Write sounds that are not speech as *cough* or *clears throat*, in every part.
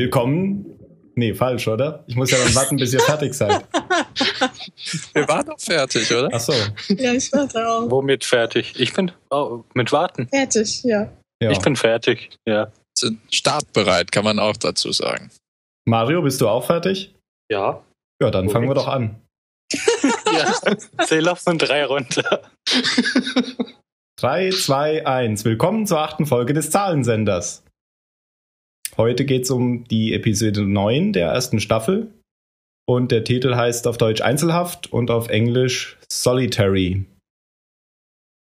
Willkommen. Nee, falsch, oder? Ich muss ja dann warten, bis ihr fertig seid. *laughs* Wir waren doch fertig, oder? Ach so. Ja, ich warte auch. Womit fertig? Ich bin oh, mit Warten. Fertig, ja. Ja. Ich bin fertig. Ja. Sind startbereit, kann man auch dazu sagen. Mario, bist du auch fertig? Ja. Ja, dann Wo fangen wir doch an. *laughs* ja. Zähl auf von drei runter. 3, 2, 1. Willkommen zur achten Folge des Zahlensenders. Heute geht es um die Episode 9 der ersten Staffel. Und der Titel heißt auf Deutsch Einzelhaft und auf Englisch Solitary.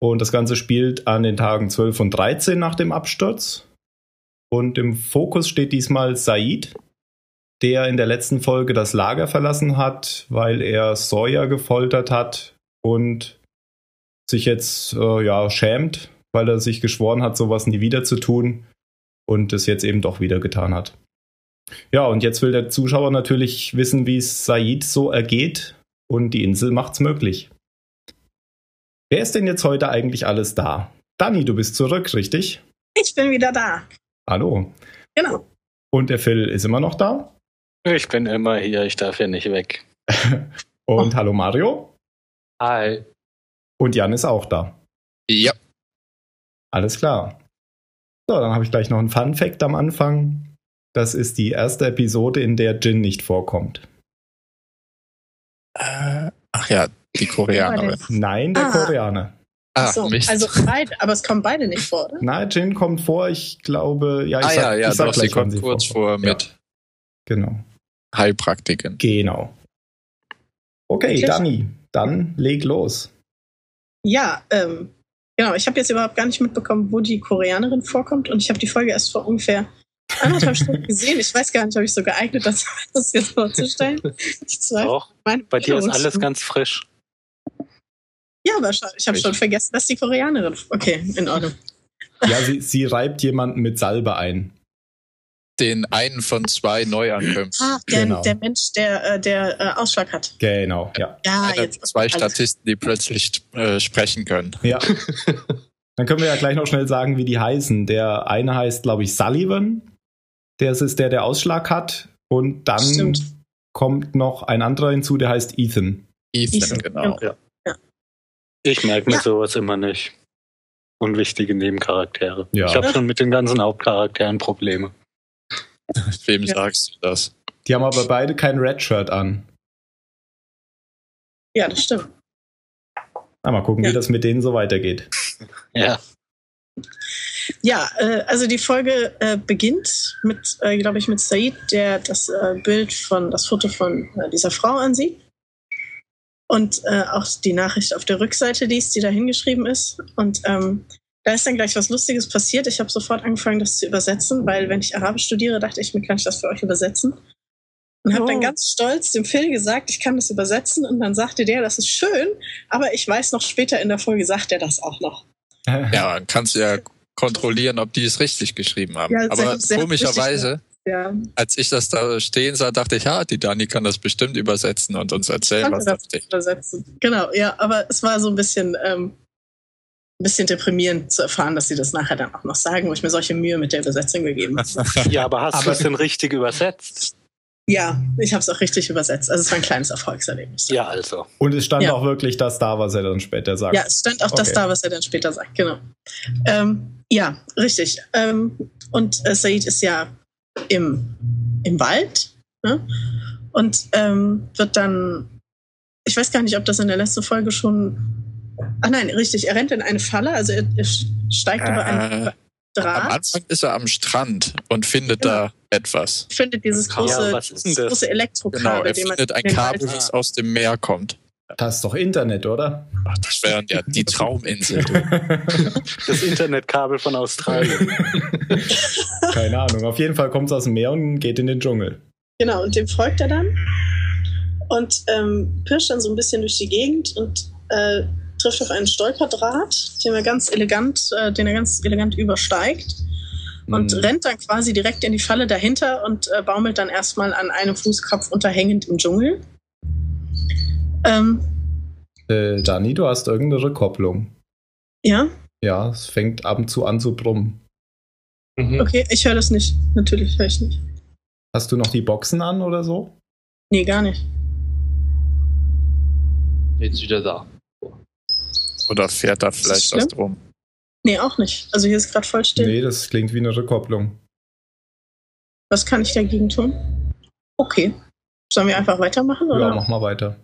Und das Ganze spielt an den Tagen 12 und 13 nach dem Absturz. Und im Fokus steht diesmal Said, der in der letzten Folge das Lager verlassen hat, weil er Sawyer gefoltert hat und sich jetzt äh, ja schämt, weil er sich geschworen hat, sowas nie wieder zu tun und es jetzt eben doch wieder getan hat. Ja, und jetzt will der Zuschauer natürlich wissen, wie es Said so ergeht und die Insel macht's möglich. Wer ist denn jetzt heute eigentlich alles da? Dani, du bist zurück, richtig? Ich bin wieder da. Hallo. Genau. Und der Phil ist immer noch da? Ich bin immer hier, ich darf hier nicht weg. *laughs* Und hallo Mario? Hi. Und Jan ist auch da. Ja. Alles klar. So, dann habe ich gleich noch einen Fun Fact am Anfang. Das ist die erste Episode, in der Jin nicht vorkommt. Äh, ach ja, die Koreanerin. Nein, der Ah. Koreaner. Ah, so, Mist. also beide, aber es kommen beide nicht vor, oder? Nein, Jin kommt vor, ich glaube, ja, ich ah sag, ja, ja, ich sag doch, sie gleich, wann kommt sie kurz vor mit Genau. Heilpraktiken. Genau. Okay? Dani, dann leg los. Ja, ähm, genau. Ich habe jetzt überhaupt gar nicht mitbekommen, wo die Koreanerin vorkommt und ich habe die Folge erst vor ungefähr anderthalb Stunden gesehen. Ich weiß gar nicht, ob ich so geeignet bin, das jetzt vorzustellen. Ich zweifle. Auch. meine Bei dir ist alles ganz frisch. Ja, wahrscheinlich. Ich habe schon vergessen, dass die Koreanerin. Okay, in Ordnung. Ja, sie, sie reibt jemanden mit Salbe ein. Den einen von zwei Neuankömmlingen. Ah, der, Genau. der Mensch, der, äh, der äh, Ausschlag hat. Genau, ja. Ja, jetzt. zwei Statisten, die plötzlich äh, sprechen können. Ja. *laughs* Dann können wir ja gleich noch schnell sagen, wie die heißen. Der eine heißt, glaube ich, Sullivan. Der ist es, der der Ausschlag hat. Und dann Stimmt. kommt noch ein anderer hinzu, der heißt Ethan. Ethan, Ethan, genau. Ja. Ich merke mir Ja. sowas immer nicht. Unwichtige Nebencharaktere. Ja. Ich habe schon mit den ganzen Hauptcharakteren Probleme. *laughs* Wem Ja. sagst du das? Die haben aber beide kein Redshirt an. Ja, das stimmt. Na, mal gucken, Ja. wie das mit denen so weitergeht. *laughs* Ja. Ja, äh, also die Folge äh, beginnt mit, äh, glaube ich, mit Said, der das äh, Bild von, das Foto von äh, dieser Frau ansieht. Und äh, auch die Nachricht auf der Rückseite liest, die da hingeschrieben ist. Und ähm, da ist dann gleich was Lustiges passiert. Ich habe sofort angefangen, das zu übersetzen, weil wenn ich Arabisch studiere, dachte ich mir, kann ich das für euch übersetzen? Und habe Oh. dann ganz stolz dem Phil gesagt, ich kann das übersetzen. Und dann sagte der, das ist schön, aber ich weiß noch, später in der Folge sagt er das auch noch. *laughs* Ja, dann kannst du ja kontrollieren, ob die es richtig geschrieben haben. Ja, Aber komischerweise, Ja, als ich das da stehen sah, dachte ich, ja, die Dani kann das bestimmt übersetzen und uns erzählen, was da das steht. übersetzen. Genau, ja, aber es war so ein bisschen, ähm, ein bisschen deprimierend zu erfahren, dass sie das nachher dann auch noch sagen, wo ich mir solche Mühe mit der Übersetzung gegeben habe. *laughs* Ja, aber hast Aber- du es denn richtig übersetzt? ja, ich habe es auch richtig übersetzt. Also es war ein kleines Erfolgserlebnis. Ja, also. Und es stand Ja. auch wirklich das da, was er dann später sagt. Ja, es stand auch das Okay. da, was er dann später sagt, genau. Ähm, ja, richtig. Ähm, und äh, Said ist ja im, im Wald ne? und ähm, wird dann, ich weiß gar nicht, ob das in der letzten Folge schon. Ach nein, richtig, er rennt in eine Falle, also er, er steigt über einen Äh, Am Draht, Anfang ist er am Strand und findet Genau. da etwas. findet dieses große, Ja, große Genau, Elektrokabel, er den man findet ein Kabel, das aus dem Meer kommt. Das ist doch Internet, oder? Ach, das wäre ja die *laughs* Trauminsel. *laughs* Das Internetkabel von Australien. *laughs* Keine Ahnung. Auf jeden Fall kommt es aus dem Meer und geht in den Dschungel. Genau, und dem folgt er dann und ähm, pirscht dann so ein bisschen durch die Gegend und äh, trifft auf einen Stolperdraht, den er ganz elegant, äh, den er ganz elegant übersteigt und Hm. rennt dann quasi direkt in die Falle dahinter und äh, baumelt dann erstmal an einem Fußkopf unterhängend im Dschungel. Ähm, Äh, Dani, du hast irgendeine Rückkopplung. ja, Ja, es fängt ab und zu an zu brummen. Mhm. okay, ich höre das nicht. Natürlich höre ich nicht. Hast du noch die Boxen an oder so? Nee, gar nicht. Jetzt wieder da. Oder fährt da vielleicht was drum? Nee, auch nicht. Also hier ist gerade voll still. Nee, das klingt wie eine Rückkopplung. Was kann ich dagegen tun? Okay. Sollen wir einfach weitermachen? Oder? Ja, mach mal weiter.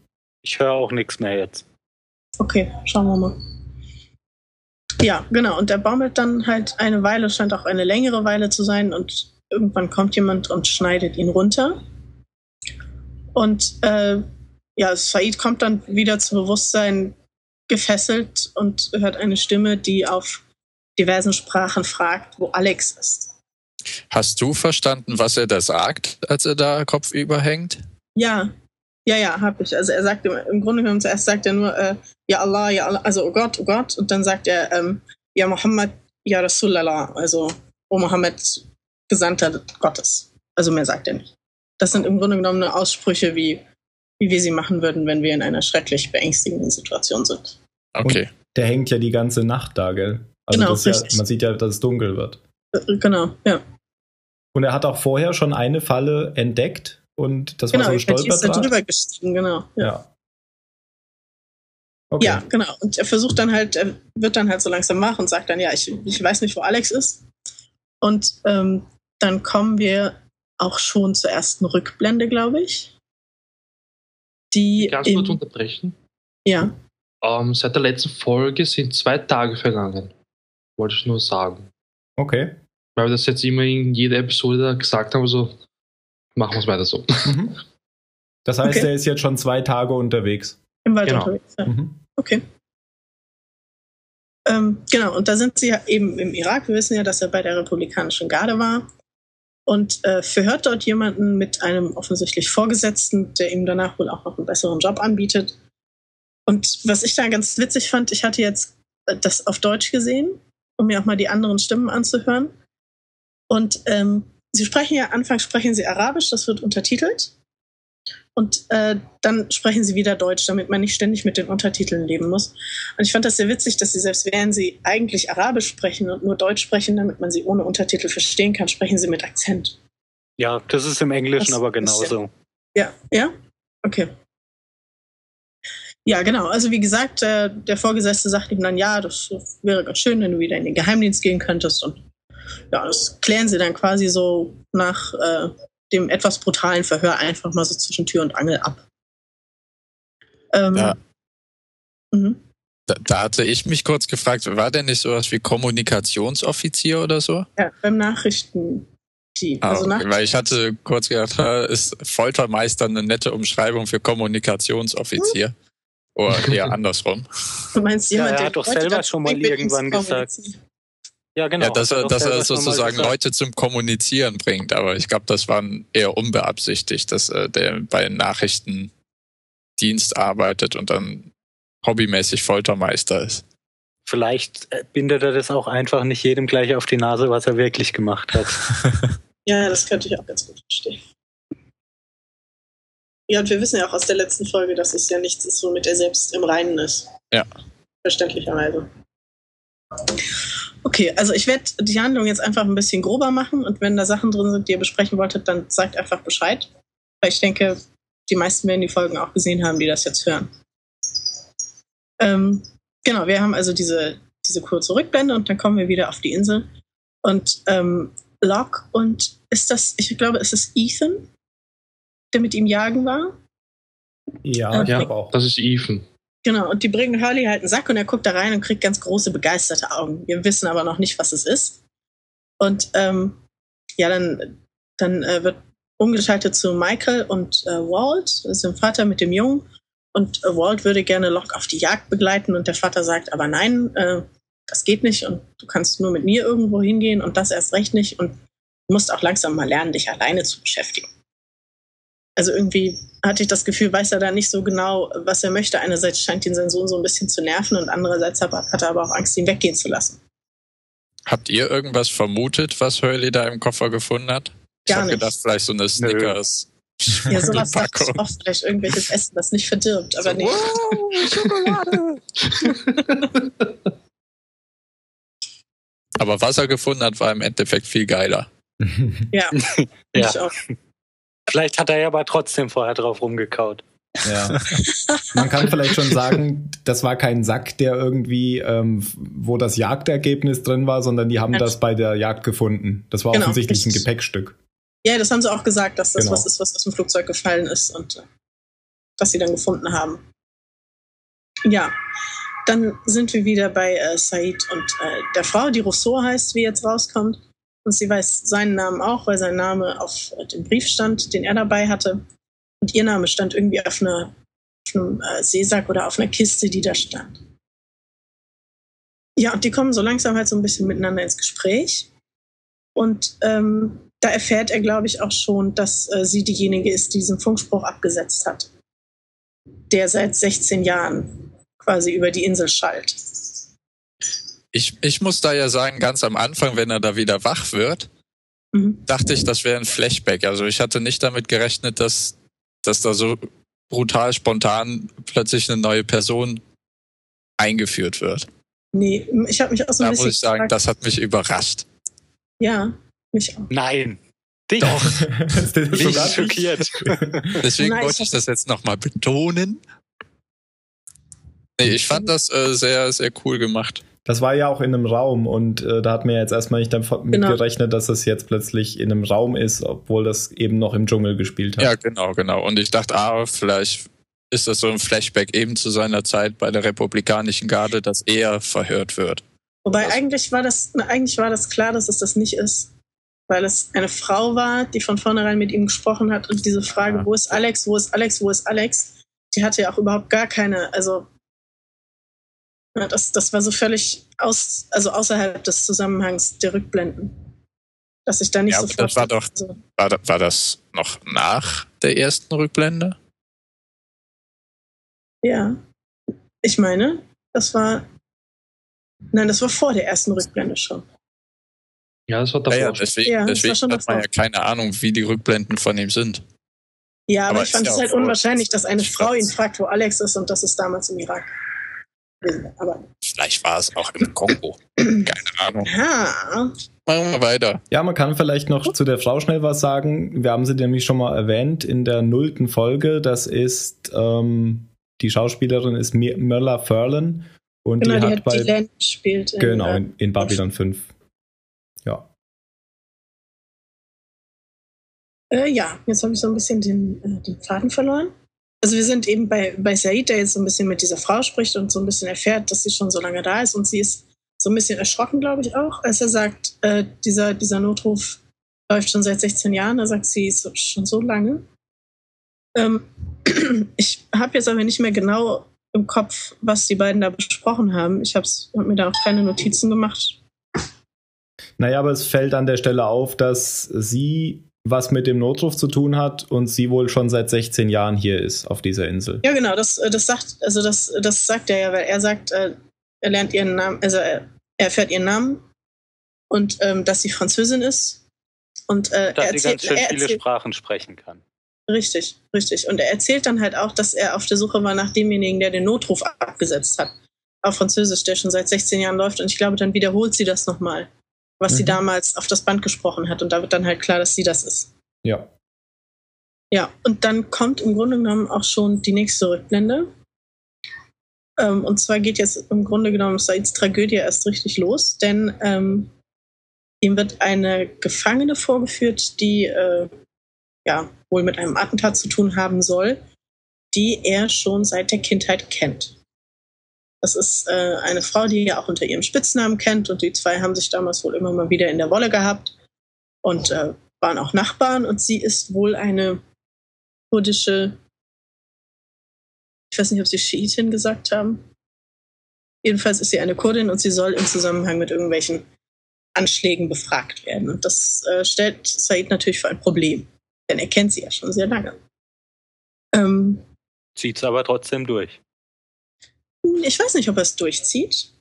Ich höre auch nichts mehr jetzt. Okay, schauen wir mal. Ja, genau. Und der baumelt dann halt eine Weile, scheint auch eine längere Weile zu sein. Und irgendwann kommt jemand und schneidet ihn runter. Und äh, ja, Said kommt dann wieder zu Bewusstsein gefesselt und hört eine Stimme, die auf diversen Sprachen fragt, wo Alex ist. Hast du verstanden, was er da sagt, als er da kopfüber hängt? Ja, ja, ja, hab ich. Also er sagt im, im Grunde genommen zuerst sagt er nur, äh, ja Allah, ja Allah, also oh Gott, oh Gott, und dann sagt er, ähm, ja Muhammad, ja Rasulallah, also oh Muhammad, Gesandter Gottes. Also mehr sagt er nicht. Das sind im Grunde genommen nur Aussprüche, wie, wie wir sie machen würden, wenn wir in einer schrecklich beängstigenden Situation sind. Okay. Der hängt ja die ganze Nacht da, gell? Also Genau, das ist ja, richtig. man sieht ja, dass es dunkel wird. Äh, Genau, ja. Und er hat auch vorher schon eine Falle entdeckt und das war Genau, so ein die ist da Stolperdraht. drüber gestiegen, genau. Ja. Ja. Okay. Ja, genau. Und er versucht dann halt, er wird dann halt so langsam wach und sagt dann, ja, ich, ich weiß nicht, wo Alex ist. Und ähm, dann kommen wir auch schon zur ersten Rückblende, glaube ich. Die Ganz kurz unterbrechen. ja, Ähm, seit der letzten Folge sind zwei Tage vergangen. Wollte ich nur sagen. Okay. Weil wir das jetzt immer in jeder Episode gesagt haben, so machen wir es weiter so. Mhm. Das heißt, Okay. er ist jetzt schon zwei Tage unterwegs. im Wald Genau. unterwegs. Ja. Mhm. Okay. Ähm, genau, und da sind sie ja eben im Irak. Wir wissen ja, dass er bei der Republikanischen Garde war und äh, verhört dort jemanden mit einem offensichtlich Vorgesetzten, der ihm danach wohl auch noch einen besseren Job anbietet. Und was ich da ganz witzig fand, ich hatte jetzt äh, das auf Deutsch gesehen, um mir auch mal die anderen Stimmen anzuhören. Und ähm, sie sprechen ja, anfangs sprechen sie Arabisch, das wird untertitelt. Und äh, dann sprechen sie wieder Deutsch, damit man nicht ständig mit den Untertiteln leben muss. Und ich fand das sehr witzig, dass sie selbst während sie eigentlich Arabisch sprechen und nur Deutsch sprechen, damit man sie ohne Untertitel verstehen kann, sprechen sie mit Akzent. Ja, das ist im Englischen Das aber genauso. Ja, ja? Okay. Ja, genau. Also wie gesagt, äh, der Vorgesetzte sagt ihm dann, ja, das wäre ganz schön, wenn du wieder in den Geheimdienst gehen könntest. Und ja, das klären sie dann quasi so nach äh, dem etwas brutalen Verhör einfach mal so zwischen Tür und Angel ab. Ähm, Ja. Mhm. Da, da hatte ich mich kurz gefragt, war der nicht sowas wie Kommunikationsoffizier oder so? Ja, beim Nachrichtenteam. Ah, Also okay, weil ich hatte kurz gedacht, ist Foltermeister eine nette Umschreibung für Kommunikationsoffizier? Oder eher andersrum. du meinst Ja, jemand, er der hat doch selber schon mal irgendwann gesagt. Ja, genau. ja, dass hat er, dass er sozusagen. Leute zum Kommunizieren bringt. Aber ich glaube, das war eher unbeabsichtigt, dass äh, der bei Nachrichtendienst arbeitet und dann hobbymäßig Foltermeister ist. Vielleicht äh, bindet er das auch einfach nicht jedem gleich auf die Nase, was er wirklich gemacht hat. *laughs* Ja, das könnte ich auch ganz gut verstehen. Ja, und wir wissen ja auch aus der letzten Folge, dass es ja nichts ist, womit er selbst im Reinen ist. Ja. Verständlicherweise. Okay, also ich werde die Handlung jetzt einfach ein bisschen grober machen und wenn da Sachen drin sind, die ihr besprechen wolltet, dann sagt einfach Bescheid. Weil ich denke, die meisten werden die Folgen auch gesehen haben, die das jetzt hören. Ähm, genau, wir haben also diese, diese kurze Rückblende und dann kommen wir wieder auf die Insel. Und ähm, Locke und ist das, ich glaube, es ist Ethan, der mit ihm jagen war. Ja, ich Ja, glaube auch. das ist Ethan. Genau, und die bringen Hurley halt einen Sack und er guckt da rein und kriegt ganz große, begeisterte Augen. Wir wissen aber noch nicht, was es ist. Und ähm, ja, dann, dann äh, wird umgeschaltet zu Michael und äh, Walt, das ist dem Vater mit dem Jungen. Und äh, Walt würde gerne Locke auf die Jagd begleiten und der Vater sagt, aber nein, äh, das geht nicht und du kannst nur mit mir irgendwo hingehen und das erst recht nicht und musst auch langsam mal lernen, dich alleine zu beschäftigen. Also irgendwie hatte ich das Gefühl, weiß er da nicht so genau, was er möchte. Einerseits scheint ihn sein Sohn so ein bisschen zu nerven und andererseits hat er aber auch Angst, ihn weggehen zu lassen. Habt ihr irgendwas vermutet, was Hurley da im Koffer gefunden hat? Ich Gar habe nicht. gedacht, vielleicht so eine Snickers. Ja, sowas dachte ich auch, vielleicht irgendwelches Essen, das nicht verdirbt, aber So, nee. wow, Schokolade. *laughs* Aber was er gefunden hat, war im Endeffekt viel geiler. Ja, *laughs* Ja. ich auch. Vielleicht hat er ja aber trotzdem vorher drauf rumgekaut. Ja. *laughs* Man kann vielleicht schon sagen, das war kein Sack, der irgendwie, ähm, wo das Jagdergebnis drin war, sondern die haben das bei der Jagd gefunden. Das war Genau, offensichtlich ein. Gepäckstück. Ja, das haben sie auch gesagt, dass das Genau. was ist, was aus dem Flugzeug gefallen ist und äh, was sie dann gefunden haben. Ja, dann sind wir wieder bei äh, Said und äh, der Frau, die Rousseau heißt, wie jetzt rauskommt. Und sie weiß seinen Namen auch, weil sein Name auf dem Brief stand, den er dabei hatte. Und ihr Name stand irgendwie auf, einer, auf einem äh, Seesack oder auf einer Kiste, die da stand. Ja, und die kommen so langsam halt so ein bisschen miteinander ins Gespräch. Und ähm, da erfährt er, glaube ich, auch schon, dass äh, sie diejenige ist, die diesen Funkspruch abgesetzt hat, der seit 16 Jahren quasi über die Insel schallt. Ich, ich muss da ja sagen, ganz am Anfang, wenn er da wieder wach wird, Mhm. dachte ich, das wäre ein Flashback. Also ich hatte nicht damit gerechnet, dass, dass da so brutal spontan plötzlich eine neue Person eingeführt wird. Nee, ich habe mich auch so ein Da bisschen muss ich sagen, gefragt- das hat mich überrascht. ja, mich auch. Nein. Dich. Doch. *laughs* das ist Mich sogar schockiert. *laughs* Deswegen Nein, wollte ich ich das jetzt nochmal betonen. Nee, ich fand das äh, sehr, sehr cool gemacht. Das war ja auch in einem Raum und äh, da hat mir jetzt erstmal nicht damit Genau. gerechnet, dass es jetzt plötzlich in einem Raum ist, obwohl das eben noch im Dschungel gespielt hat. Ja, genau, genau. Und ich dachte, ah, vielleicht ist das so ein Flashback eben zu seiner Zeit bei der Republikanischen Garde, dass er verhört wird. Wobei Was? eigentlich war das, na, eigentlich war das klar, dass es das nicht ist, weil es eine Frau war, die von vornherein mit ihm gesprochen hat und diese Frage, Ah. wo ist Alex, wo ist Alex, wo ist Alex, die hatte ja auch überhaupt gar keine, also ja, das, das war so völlig aus, also außerhalb des Zusammenhangs der Rückblenden. Dass ich da nicht Ja, sofort. das war doch- also, War, war das noch nach der ersten Rückblende? ja. Ich meine, das war. Nein, das war vor der ersten Rückblende schon. Ja, das war davor. ja, deswegen, Ja, war deswegen schon hat man davor. ja keine Ahnung, wie die Rückblenden von ihm sind. Ja, aber, Aber ich fand es halt so. unwahrscheinlich, dass eine Frau ihn fragt, wo Alex ist und das ist damals im Irak. Aber Vielleicht war es auch im Kongo. Keine Ahnung. ja, Machen wir weiter. Ja, man kann vielleicht noch zu der Frau schnell was sagen. Wir haben sie nämlich schon mal erwähnt in der nullten Folge. Das ist ähm, die Schauspielerin ist Möller Furlan und genau, die die hat hat bei die Land gespielt. in, genau in, in Babylon 5. Ja. Äh, ja, jetzt habe ich so ein bisschen den, äh, den Faden verloren. Also wir sind eben bei, bei Said, der jetzt so ein bisschen mit dieser Frau spricht und so ein bisschen erfährt, dass sie schon so lange da ist und sie ist so ein bisschen erschrocken, glaube ich auch, als er sagt, äh, dieser, dieser Notruf läuft schon seit 16 Jahren. Er sagt, sie ist schon so lange. Ähm, *clears throat* ich habe jetzt aber nicht mehr genau im Kopf, was die beiden da besprochen haben. Ich habe hab mir da auch keine Notizen gemacht. Naja, aber es fällt an der Stelle auf, dass sie was mit dem Notruf zu tun hat und sie wohl schon seit 16 Jahren hier ist auf dieser Insel. Ja, genau, das, äh, das sagt, also das, das sagt er ja, weil er sagt, äh, er lernt ihren Namen, also er, er erfährt ihren Namen und ähm, dass sie Französin ist. Und äh, er Dass sie erzählt, ganz schön er viele erzählt Sprachen sprechen kann. richtig, richtig. Und er erzählt dann halt auch, dass er auf der Suche war nach demjenigen, der den Notruf abgesetzt hat. Auf Französisch, der schon seit 16 Jahren läuft. Und ich glaube, dann wiederholt sie das nochmal, was sie Mhm. damals auf das Band gesprochen hat. Und da wird dann halt klar, dass sie das ist. Ja. Ja, und dann kommt im Grunde genommen auch schon die nächste Rückblende. Ähm, und zwar geht jetzt im Grunde genommen Saids Tragödie erst richtig los, denn ähm, ihm wird eine Gefangene vorgeführt, die äh, ja wohl mit einem Attentat zu tun haben soll, die er schon seit der Kindheit kennt. Das ist äh, eine Frau, die er auch unter ihrem Spitznamen kennt und die zwei haben sich damals wohl immer mal wieder in der Wolle gehabt und äh, waren auch Nachbarn und sie ist wohl eine kurdische, ich weiß nicht, ob sie Schiitin gesagt haben. Jedenfalls ist sie eine Kurdin und sie soll im Zusammenhang mit irgendwelchen Anschlägen befragt werden. Und das äh, stellt Said natürlich für ein Problem, denn er kennt sie ja schon sehr lange. Ähm, Zieht's aber trotzdem durch. Ich weiß nicht, ob er es durchzieht.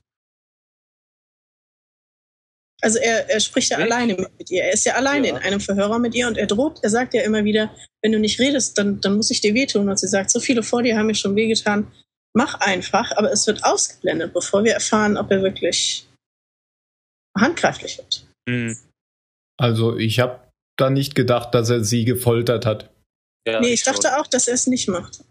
Also er, er spricht ja Nicht? alleine mit ihr. Er ist ja alleine Ja. in einem Verhörer mit ihr und er droht, er sagt ja immer wieder, wenn du nicht redest, dann, dann muss ich dir wehtun. Und sie sagt, so viele vor dir haben mir schon wehgetan. Mach einfach, aber es wird ausgeblendet, bevor wir erfahren, ob er wirklich handgreiflich wird. Hm. Also ich habe da nicht gedacht, dass er sie gefoltert hat. Ja, nee, ich schon. dachte auch, dass er es nicht macht.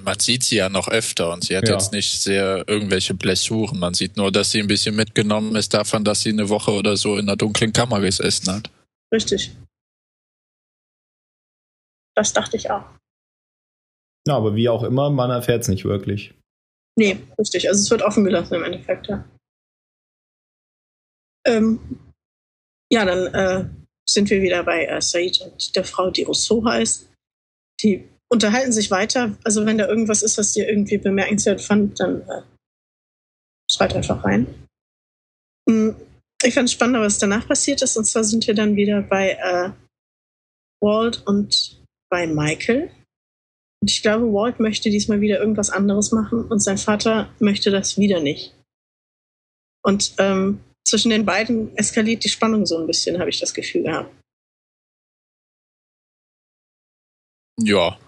Man sieht sie ja noch öfter und sie hat Ja. jetzt nicht sehr irgendwelche Blessuren. Man sieht nur, dass sie ein bisschen mitgenommen ist davon, dass sie eine Woche oder so in einer dunklen Kammer gesessen hat. Richtig. Das dachte ich auch. Ja, aber wie auch immer, man erfährt es nicht wirklich. Nee, richtig. Also es wird offen gelassen im Endeffekt, ja. Ähm, ja, dann äh, sind wir wieder bei äh, Said und der Frau, die Rousseau heißt. Die unterhalten sich weiter. Also wenn da irgendwas ist, was dir irgendwie bemerkenswert fand, dann äh, schreit einfach rein. Hm, Ich fand es spannend, was danach passiert ist. Und zwar sind wir dann wieder bei äh, Walt und bei Michael. Und ich glaube, Walt möchte diesmal wieder irgendwas anderes machen und sein Vater möchte das wieder nicht. Und ähm, zwischen den beiden eskaliert die Spannung so ein bisschen, habe ich das Gefühl gehabt. Ja,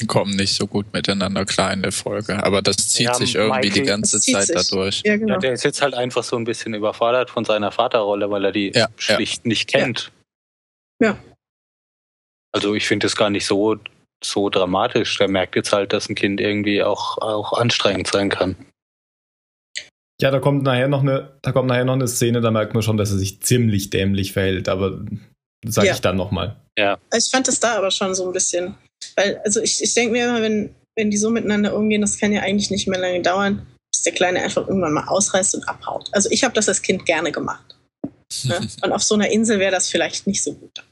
die kommen nicht so gut miteinander klar in der Folge. Aber das zieht Ja, sich irgendwie die Michael- ganze Das zieht Zeit sich. dadurch. Ja, genau. Ja, der ist jetzt halt einfach so ein bisschen überfordert von seiner Vaterrolle, weil er die Ja, schlicht nicht kennt. Ja. Also ich finde es gar nicht so, so dramatisch. Der merkt jetzt halt, dass ein Kind irgendwie auch, auch anstrengend sein kann. Ja, da kommt nachher noch eine, da kommt nachher noch eine Szene, da merkt man schon, dass er sich ziemlich dämlich verhält, aber sage Ja. ich dann nochmal. Ich fand es da aber schon so ein bisschen. Weil, also ich, ich denke mir immer, wenn, wenn die so miteinander umgehen, das kann ja eigentlich nicht mehr lange dauern, bis der Kleine einfach irgendwann mal ausreißt und abhaut. Also ich habe das als Kind gerne gemacht. *laughs* Ne? Und auf so einer Insel wäre das vielleicht nicht so gut.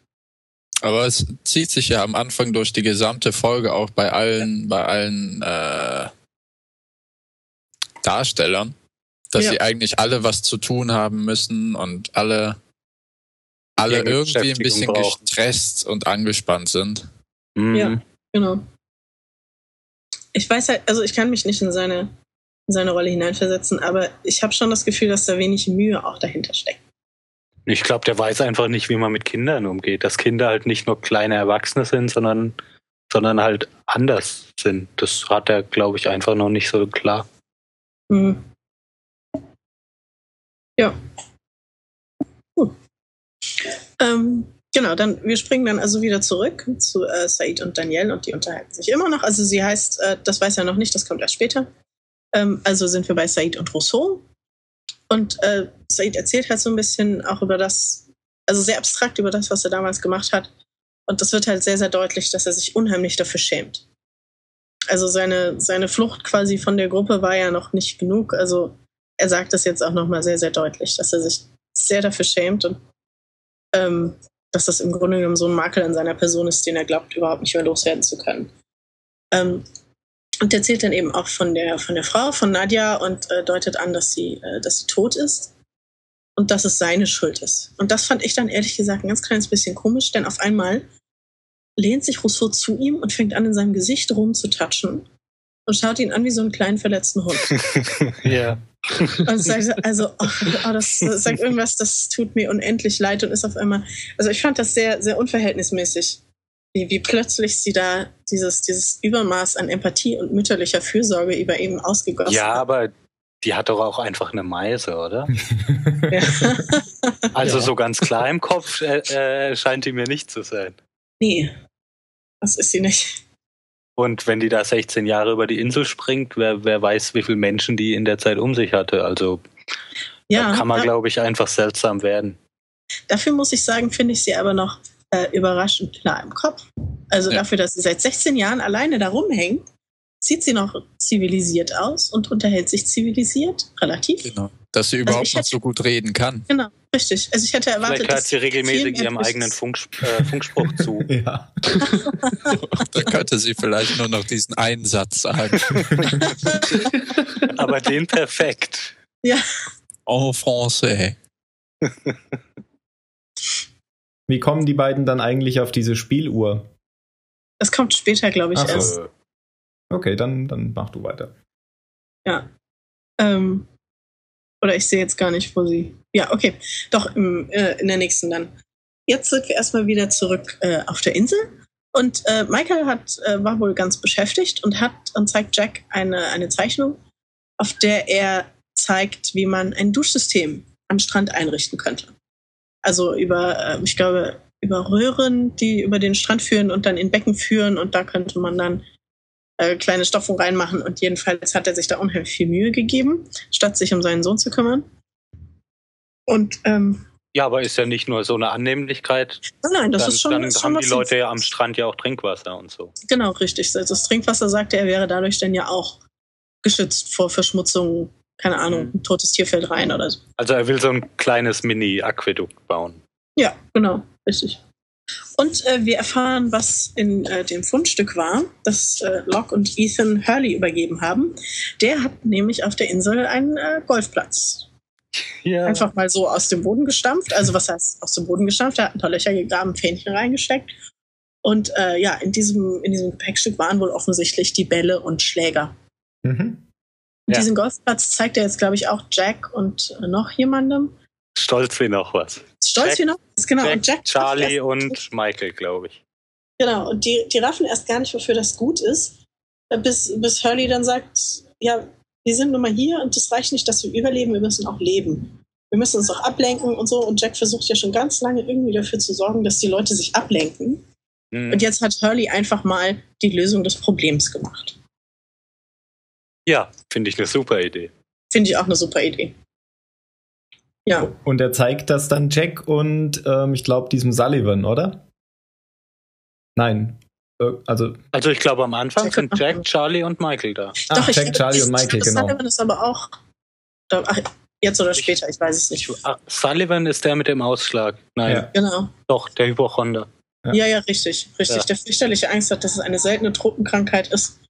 Aber es zieht sich ja am Anfang durch die gesamte Folge auch bei allen, bei allen äh, Darstellern, dass Ja. sie eigentlich alle was zu tun haben müssen und alle, alle irgendwie ein bisschen brauchen. gestresst und angespannt sind. Mhm. Ja. Genau. Ich weiß halt, also ich kann mich nicht in seine, in seine Rolle hineinversetzen, aber ich habe schon das Gefühl, dass da wenig Mühe auch dahinter steckt. Ich glaube, der weiß einfach nicht, wie man mit Kindern umgeht. Dass Kinder halt nicht nur kleine Erwachsene sind, sondern, sondern halt anders sind. Das hat er, glaube ich, einfach noch nicht so klar. Mhm. Ja. Gut. Ähm, genau, dann wir springen dann also wieder zurück zu äh, Said und Danielle und die unterhalten sich immer noch. Also sie heißt, äh, das weiß er noch nicht, das kommt erst später. Ähm, also sind wir bei Said und Rousseau. Und äh, Said erzählt halt so ein bisschen auch über das, also sehr abstrakt über das, was er damals gemacht hat. Und das wird halt sehr, sehr deutlich, dass er sich unheimlich dafür schämt. Also seine, seine Flucht quasi von der Gruppe war ja noch nicht genug. Also er sagt das jetzt auch nochmal sehr, sehr deutlich, dass er sich sehr dafür schämt und ähm, dass das im Grunde genommen so ein Makel an seiner Person ist, den er glaubt, überhaupt nicht mehr loswerden zu können. Ähm, und er erzählt dann eben auch von der, von der Frau, von Nadja und äh, deutet an, dass sie, äh, dass sie tot ist und dass es seine Schuld ist. Und das fand ich dann ehrlich gesagt ein ganz kleines bisschen komisch, denn auf einmal lehnt sich Rousseau zu ihm und fängt an, in seinem Gesicht rumzutatschen und schaut ihn an wie so einen kleinen verletzten Hund. *laughs* *laughs* ja. Und sagt, so, also, oh, oh, das, sagt irgendwas, das tut mir unendlich leid und ist auf einmal. Also ich fand das sehr, sehr unverhältnismäßig, wie, wie plötzlich sie da dieses, dieses Übermaß an Empathie und mütterlicher Fürsorge über ihn ausgegossen ja, aber die hat doch auch einfach eine Meise, oder? *laughs* Ja. *laughs* Also Ja. so ganz klar im Kopf äh, äh, scheint die mir nicht zu sein. nee, das ist sie nicht. Und wenn die da 16 Jahre über die Insel springt, wer, wer weiß, wie viele Menschen die in der Zeit um sich hatte. Also Ja, da kann man, ja. glaube ich, einfach seltsam werden. Dafür muss ich sagen, finde ich sie aber noch äh, überraschend klar im Kopf. Also Ja. dafür, dass sie seit 16 Jahren alleine da rumhängt, sieht sie noch zivilisiert aus und unterhält sich zivilisiert, relativ. Genau. Dass sie überhaupt ich noch so gut reden kann. Genau, richtig. Also ich hätte erwartet, Vielleicht hört dass sie regelmäßig ihrem eigenen Funksp äh, Funkspruch *laughs* zu. ja. Da könnte sie vielleicht nur noch diesen einen Satz sagen. Aber den perfekt. Ja, En français. Wie kommen die beiden dann eigentlich auf diese Spieluhr? das kommt später, glaube ich, so. erst. Okay, dann, dann mach du weiter. Ja. Ähm, oder ich sehe jetzt gar nicht, wo sie. Ja, okay. Doch, im, äh, in der nächsten dann. Jetzt sind wir erstmal wieder zurück äh, auf der Insel. Und äh, Michael hat, äh, war wohl ganz beschäftigt und hat und zeigt Jack eine, eine Zeichnung, auf der er zeigt, wie man ein Duschsystem am Strand einrichten könnte. Also über, äh, ich glaube, über Röhren, die über den Strand führen und dann in Becken führen und da könnte man dann äh, kleine Stoffe reinmachen und jedenfalls hat er sich da unheimlich viel Mühe gegeben, statt sich um seinen Sohn zu kümmern. Und ähm, Ja, aber ist ja nicht nur so eine Annehmlichkeit. nein, nein, das dann ist schon, dann ist schon haben die was Leute ja am Strand ja auch Trinkwasser und so. Genau, richtig. Also Das Trinkwasser sagte er, wäre dadurch dann ja auch geschützt vor Verschmutzung, keine Ahnung, Mhm. ein totes Tierfeld rein oder so. Also er will so ein kleines Mini-Aquädukt bauen. Ja, genau, richtig. Und äh, wir erfahren, was in äh, dem Fundstück war, das äh, Locke und Ethan Hurley übergeben haben. Der hat nämlich auf der Insel einen äh, Golfplatz Ja. einfach mal so aus dem Boden gestampft. Also was heißt aus dem Boden gestampft? Er hat ein paar Löcher gegraben, Fähnchen reingesteckt. Und äh, ja, in diesem, in diesem Gepäckstück waren wohl offensichtlich die Bälle und Schläger. Mhm. Ja. diesen Golfplatz zeigt er jetzt, glaube ich, auch Jack und äh, noch jemandem. Stolz wie noch was. Stolz Jack- wie noch? Genau, Jack, und Jack Charlie und Michael, glaube ich. Genau, und die, die raffen erst gar nicht, wofür das gut ist, äh, bis, bis Hurley dann sagt, ja, wir sind nun mal hier und das reicht nicht, dass wir überleben, wir müssen auch leben. Wir müssen uns auch ablenken und so. Und Jack versucht ja schon ganz lange irgendwie dafür zu sorgen, dass die Leute sich ablenken. Hm. Und jetzt hat Hurley einfach mal die Lösung des Problems gemacht. Ja, finde ich eine super Idee. Finde ich auch eine super Idee. Ja, Und er zeigt das dann Jack und ähm, ich glaube diesem Sullivan, oder? Nein. Äh, Also, Also ich glaube am Anfang Jack sind Jack. Charlie und Michael da. ah, Doch, ich Jack, Charlie das- und Michael, das genau. Sullivan ist aber auch. Da, ach, jetzt oder später, ich weiß es nicht. Ah, Sullivan ist der mit dem Ausschlag. Nein, Ja. Genau. doch, der Hypochonder. Ja. Ja, ja, richtig, richtig. Ja. Der fürchterliche Angst hat, dass es eine seltene Tropenkrankheit ist.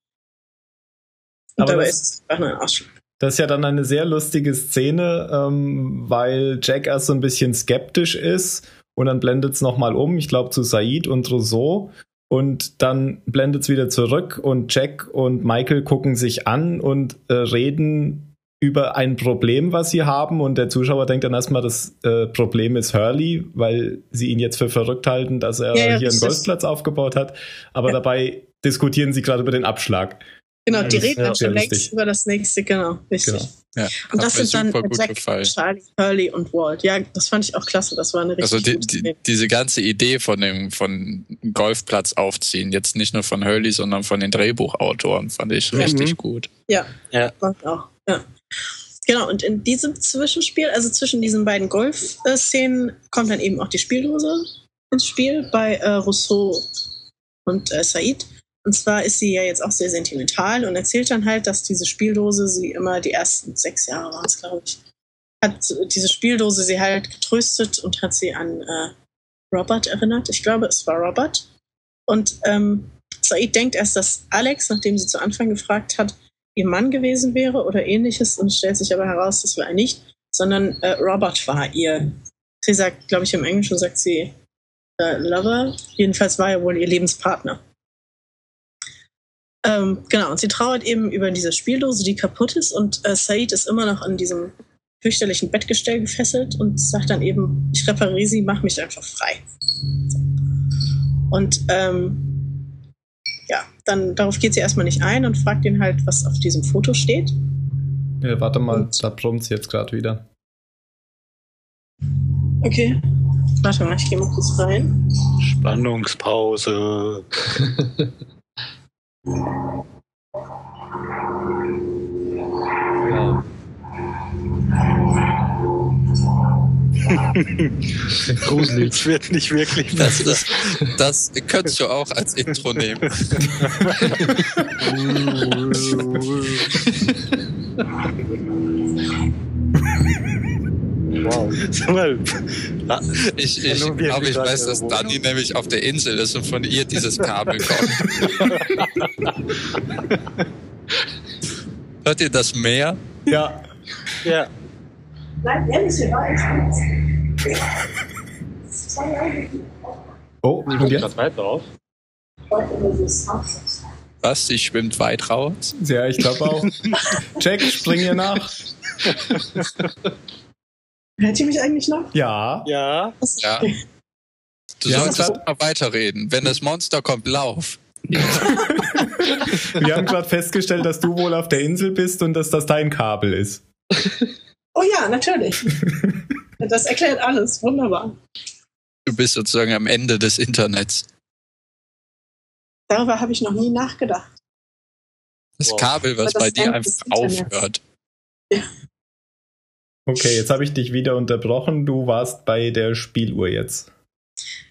Und Aber dabei das- ist es einfach nur ein Ausschlag. Das ist ja dann eine sehr lustige Szene, ähm, weil Jack erst so ein bisschen skeptisch ist und dann blendet es nochmal um, ich glaube zu Said und Rousseau. Und dann blendet es wieder zurück und Jack und Michael gucken sich an und äh, reden über ein Problem, was sie haben. Und der Zuschauer denkt dann erstmal, das äh, Problem ist Hurley, weil sie ihn jetzt für verrückt halten, dass er Ja, ja, hier einen. Golfplatz aufgebaut hat. Aber Ja. dabei diskutieren sie gerade über den Abschlag. Genau, die reden dann schon längst über das nächste, genau, richtig. Genau. Ja, Und das sind dann Jack, gefallen. Charlie, Hurley und Walt. Ja, das fand ich auch klasse. Das war eine richtig Also die, gute die, diese ganze Idee von dem von Golfplatz aufziehen, jetzt nicht nur von Hurley, sondern von den Drehbuchautoren, fand ich Mhm. richtig gut. Ja, Ja. auch. Ja. Genau, und in diesem Zwischenspiel, also zwischen diesen beiden Golf-Szenen, kommt dann eben auch die Spieldose ins Spiel bei äh, Rousseau und äh, Said. Und zwar ist sie ja jetzt auch sehr sentimental und erzählt dann halt, dass diese Spieldose sie immer die ersten sechs Jahre waren es, glaube ich, hat diese Spieldose sie halt getröstet und hat sie an äh, Robert erinnert. Ich glaube, es war Robert. Und ähm, Said denkt erst, dass Alex, nachdem sie zu Anfang gefragt hat, ihr Mann gewesen wäre oder ähnliches und stellt sich aber heraus, das war er nicht, sondern äh, Robert war ihr. Sie sagt, glaube ich, im Englischen sagt sie äh, Lover. Jedenfalls war er wohl ihr Lebenspartner. Ähm, genau, und sie trauert eben über diese Spieldose, die kaputt ist und äh, Said ist immer noch an diesem fürchterlichen Bettgestell gefesselt und sagt dann eben, ich repariere sie, mach mich einfach frei. So. Und ähm, ja, dann darauf geht sie erstmal nicht ein und fragt ihn halt, was auf diesem Foto steht. Ja, warte mal, Und- da brummt jetzt gerade wieder. Okay. Warte mal, ich gehe mal kurz rein. Spannungspause. *laughs* Ja. *laughs* Gruselig. Es wird nicht wirklich Das ist, das könntest du auch als Intro nehmen. *laughs* *laughs* wow. *laughs* Sag mal, ah, Ich, ich wir glaube, ich weiß, dass. Dani nämlich auf der Insel ist und von ihr dieses Kabel kommt. *laughs* Hört ihr das Meer? Ja, ja. Nein, ehrlich, sie war echt oh, und jetzt? Das weiter auf. Was? Die schwimmt weit raus? Ja, ich glaube auch. *laughs* Jack, spring ihr nach. Hört ihr mich eigentlich noch? Ja. Ja. Ja. Du Ja, solltest klar. mal weiterreden. Wenn das Monster kommt, lauf. *laughs* Wir haben gerade festgestellt, dass du wohl auf der Insel bist und dass das dein Kabel ist. *laughs* Oh ja, natürlich. Das erklärt alles. Wunderbar. Du bist sozusagen am Ende des Internets. Darüber habe ich noch nie nachgedacht. Das Wow. Kabel, was das bei dir einfach aufhört. Okay, jetzt habe ich dich wieder unterbrochen. Du warst bei der Spieluhr jetzt.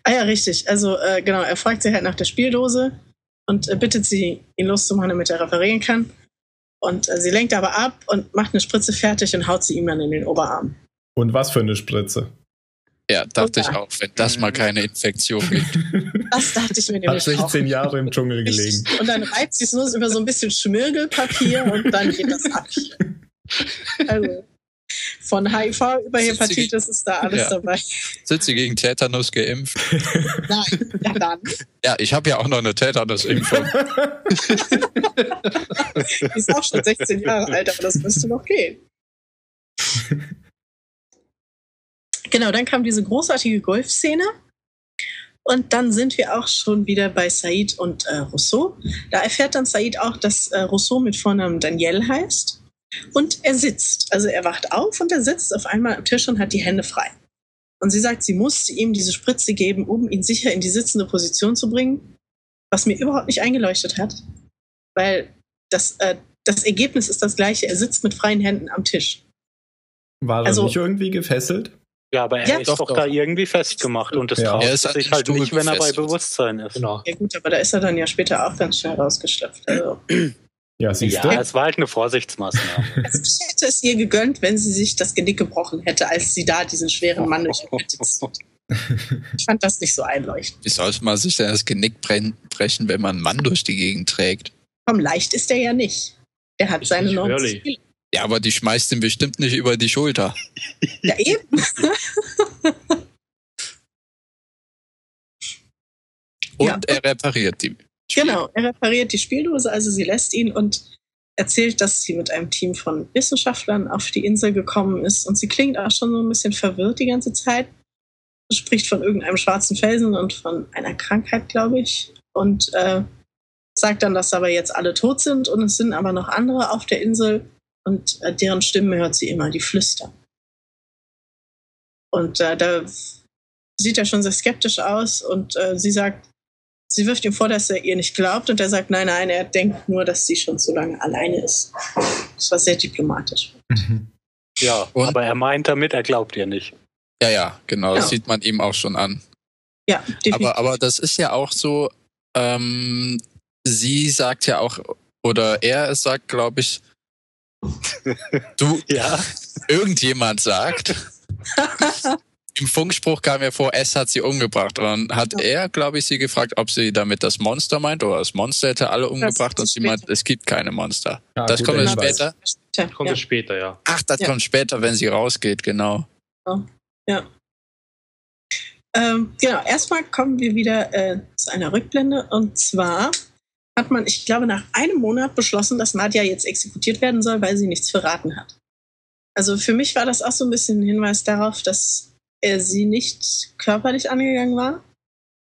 Ah ja, richtig. Also äh, genau, er fragt sie halt nach der Spieldose und äh, bittet sie, ihn loszumachen, damit er reparieren kann. Und äh, sie lenkt aber ab und macht eine Spritze fertig und haut sie ihm dann in den Oberarm. Und was für eine Spritze? Ja, dachte Opa. ich auch, wenn das mal keine Infektion gibt. *laughs* Das dachte ich mir Hat nämlich auch. 16 Jahre im Dschungel gelegen. Und dann reibt sie es nur über so ein bisschen Schmirgelpapier und dann geht das ab. *laughs* Also von HIV über Hepatitis ist da alles Ja. dabei. Sind sie gegen Tetanus geimpft? Nein, ja dann. Ja, ich habe ja auch noch eine Tetanus-Impfung. Die ist auch schon 16 Jahre alt, aber das müsste noch gehen. Genau, dann kam diese großartige Golfszene. Und dann sind wir auch schon wieder bei Said und äh, Rousseau. Da erfährt dann Said auch, dass äh, Rousseau mit Vornamen Daniel heißt. Und er sitzt. Also er wacht auf und er sitzt auf einmal am Tisch und hat die Hände frei. Und sie sagt, sie musste ihm diese Spritze geben, um ihn sicher in die sitzende Position zu bringen. Was mir überhaupt nicht eingeleuchtet hat. Weil das, äh, das Ergebnis ist das gleiche. Er sitzt mit freien Händen am Tisch. War er Also- nicht irgendwie gefesselt? Ja, aber er Ja, ist doch, doch, da irgendwie festgemacht und das Ja. traut Er sich halt Stuhl nicht, wenn er bei. Bewusstsein ist. Genau. Ja gut, aber da ist er dann ja später auch ganz schnell rausgeschlüpft. Also, *clears throat* Ja, siehst Ja, du? es war halt eine Vorsichtsmaßnahme. *laughs* also ich hätte es ihr gegönnt, wenn sie sich das Genick gebrochen hätte, als sie da diesen schweren Mann durch die Mitte zieht. *laughs* Ich fand das nicht so einleuchtend. Wie sollte man sich denn das Genick brechen, wenn man einen Mann durch die Gegend trägt? Komm, leicht ist er ja nicht. Der hat Ist seine nicht 90 early. Kilo. Ja, aber die schmeißt ihn bestimmt nicht über die Schulter. *laughs* Ja, eben. Und Ja. er repariert die. Genau, er repariert die Spieldose, also sie lässt ihn und erzählt, dass sie mit einem Team von Wissenschaftlern auf die Insel gekommen ist. Und sie klingt auch schon so ein bisschen verwirrt die ganze Zeit. Spricht von irgendeinem schwarzen Felsen und von einer Krankheit, glaube ich. Und äh, sagt dann, dass aber jetzt alle tot sind und es sind aber noch andere auf der Insel und äh, deren Stimmen hört sie immer, die flüstern. Und äh, da sieht er schon sehr skeptisch aus und äh, sie sagt, sie wirft ihm vor, dass er ihr nicht glaubt und er sagt, nein, nein, er denkt nur, dass sie schon zu lange alleine ist. Das war sehr diplomatisch. Ja, Und? aber er meint damit, er glaubt ihr nicht. Ja, ja, genau, das Ja. sieht man ihm auch schon an. Ja, definitiv. Aber, aber das ist ja auch so, ähm, sie sagt ja auch, oder er sagt, glaube ich, *laughs* du, Ja, irgendjemand sagt, *laughs* im Funkspruch kam ja vor, S hat sie umgebracht. Und dann hat Ja. er, glaube ich, sie gefragt, ob sie damit das Monster meint oder das Monster hätte alle umgebracht und sie meint, es gibt keine Monster. Ja, das kommt Hinweis. später. Tja, Kommt ja. es später, ja. Ach, das Ja. kommt später, wenn sie rausgeht, genau. Ähm, genau, erstmal kommen wir wieder äh, zu einer Rückblende. Und zwar hat man, ich glaube, nach einem Monat beschlossen, dass Nadja jetzt exekutiert werden soll, weil sie nichts verraten hat. Also für mich war das auch so ein bisschen ein Hinweis darauf, dass er sie nicht körperlich angegangen war.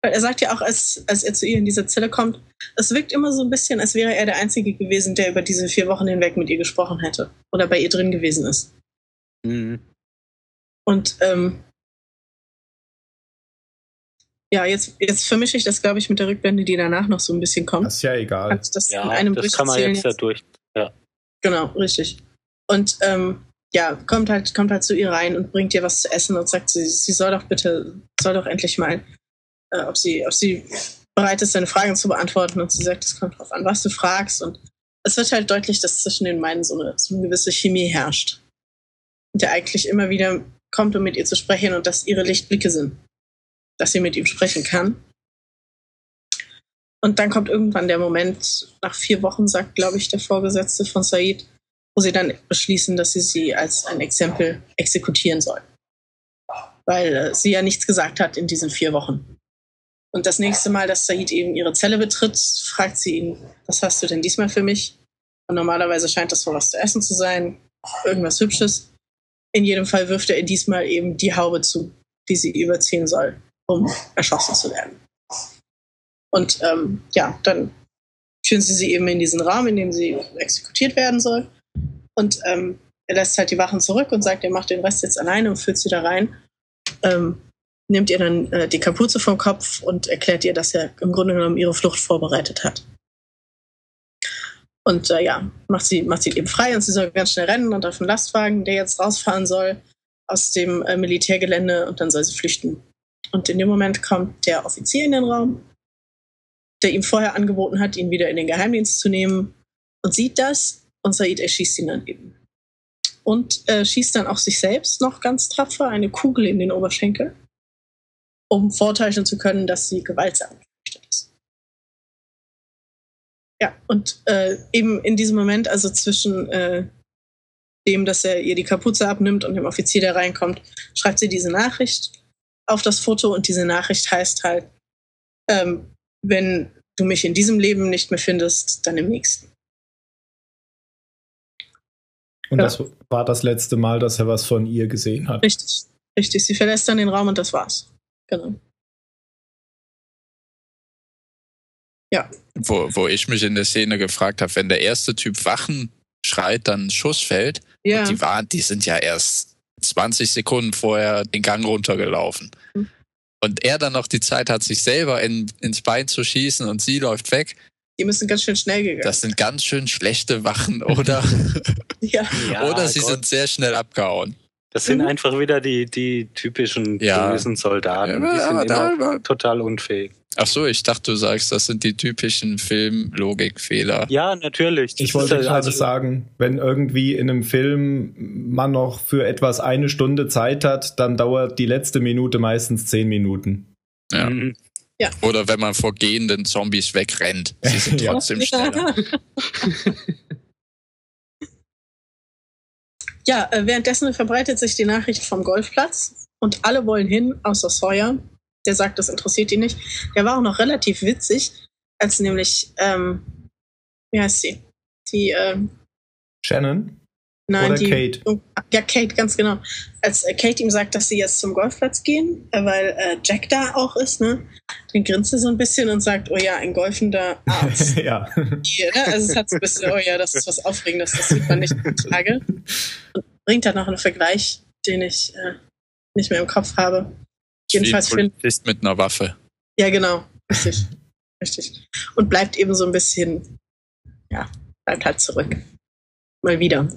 Weil er sagt ja auch, als, als er zu ihr in diese Zelle kommt, es wirkt immer so ein bisschen, als wäre er der Einzige gewesen, der über diese vier Wochen hinweg mit ihr gesprochen hätte oder bei ihr drin gewesen ist. Mhm. Und ähm, ja, jetzt, jetzt vermische ich das, glaube ich, mit der Rückblende, die danach noch so ein bisschen kommt. Das ist ja egal. Kannst das in ja einem das kann man durcherzählen jetzt ja durch. Genau, richtig. Und ähm, ja, kommt halt, kommt halt zu ihr rein und bringt ihr was zu essen und sagt, sie, sie soll doch bitte, soll doch endlich mal, äh, ob sie, ob sie bereit ist, seine Fragen zu beantworten. Und sie sagt, es kommt drauf an, was du fragst. Und es wird halt deutlich, dass zwischen den beiden so eine, so eine gewisse Chemie herrscht. Und der eigentlich immer wieder kommt, um mit ihr zu sprechen und dass ihre Lichtblicke sind. Dass sie mit ihm sprechen kann. Und dann kommt irgendwann der Moment, nach vier Wochen, sagt, glaube ich, der Vorgesetzte von Said, wo sie dann beschließen, dass sie sie als ein Exempel exekutieren soll. Weil äh, sie ja nichts gesagt hat in diesen vier Wochen. Und das nächste Mal, dass Said eben ihre Zelle betritt, fragt sie ihn, was hast du denn diesmal für mich? Und normalerweise scheint das wohl was zu essen zu sein, irgendwas Hübsches. In jedem Fall wirft er ihr diesmal eben die Haube zu, die sie überziehen soll, um erschossen zu werden. Und ähm, ja, dann führen sie sie eben in diesen Raum, in dem sie exekutiert werden soll. Und ähm, er lässt halt die Wachen zurück und sagt, er macht den Rest jetzt alleine und führt sie da rein. Ähm, nimmt ihr dann äh, die Kapuze vom Kopf und erklärt ihr, dass er im Grunde genommen ihre Flucht vorbereitet hat. Und äh, ja, macht sie, macht sie eben frei und sie soll ganz schnell rennen und auf den Lastwagen, der jetzt rausfahren soll aus dem äh, Militärgelände und dann soll sie flüchten. Und in dem Moment kommt der Offizier in den Raum, der ihm vorher angeboten hat, ihn wieder in den Geheimdienst zu nehmen und sieht das und Said erschießt ihn dann eben. Und äh, schießt dann auch sich selbst noch ganz tapfer eine Kugel in den Oberschenkel, um vortäuschen zu können, dass sie gewaltsam geflüchtet ist. Ja, und äh, eben in diesem Moment, also zwischen äh, dem, dass er ihr die Kapuze abnimmt und dem Offizier, der reinkommt, schreibt sie diese Nachricht auf das Foto und diese Nachricht heißt halt, ähm, wenn du mich in diesem Leben nicht mehr findest, dann im nächsten. Und Ja. das war das letzte Mal, dass er was von ihr gesehen hat. Richtig, richtig. Sie verlässt dann den Raum und das war's. Genau. Wo, wo ich mich in der Szene gefragt habe, wenn der erste Typ Wachen schreit, dann ein Schuss fällt. Ja, Die waren, die sind ja erst 20 Sekunden vorher den Gang runtergelaufen. Mhm. Und er dann noch die Zeit hat, sich selber in, ins Bein zu schießen und sie läuft weg. Die müssen ganz schön schnell gegangen. Das sind ganz schön schlechte Wachen, *laughs* oder? *laughs* ja, oder sie Gott. sind sehr schnell abgehauen. Das sind Mhm. einfach wieder die, die typischen Ja. bösen Soldaten. Ja, die sind da- immer total unfähig. Ach so, ich dachte, du sagst, das sind die typischen Filmlogikfehler. Ja, natürlich. Das Ich wollte ja- gerade also- sagen, wenn irgendwie in einem Film man noch für etwas eine Stunde Zeit hat, dann dauert die letzte Minute meistens zehn Minuten. Ja. Mhm. Oder wenn man vor gehenden Zombies wegrennt. Sie sind *laughs* Ja. trotzdem schneller. *laughs* ja äh, währenddessen verbreitet sich die Nachricht vom Golfplatz und alle wollen hin, außer Sawyer. Der sagt, das interessiert ihn nicht. Der war auch noch relativ witzig, als nämlich, ähm, wie heißt sie? Die, ähm, Shannon nein, oder die, Kate? Ja, Kate, ganz genau. Als äh, Kate ihm sagt, dass sie jetzt zum Golfplatz gehen, äh, weil äh, Jack da auch ist, ne? Dann grinst er so ein bisschen und sagt, oh ja, ein golfender Arzt. *laughs* ja. Hier, ne? Also es hat so ein bisschen, oh ja, das ist was Aufregendes, das sieht man nicht heutzutage. Und bringt dann noch einen Vergleich, den ich äh, nicht mehr im Kopf habe. Jedenfalls Wie ein finde Polizist mit einer Waffe. Ja, genau. Richtig. Richtig. Und bleibt eben so ein bisschen, ja, bleibt halt zurück. Mal wieder.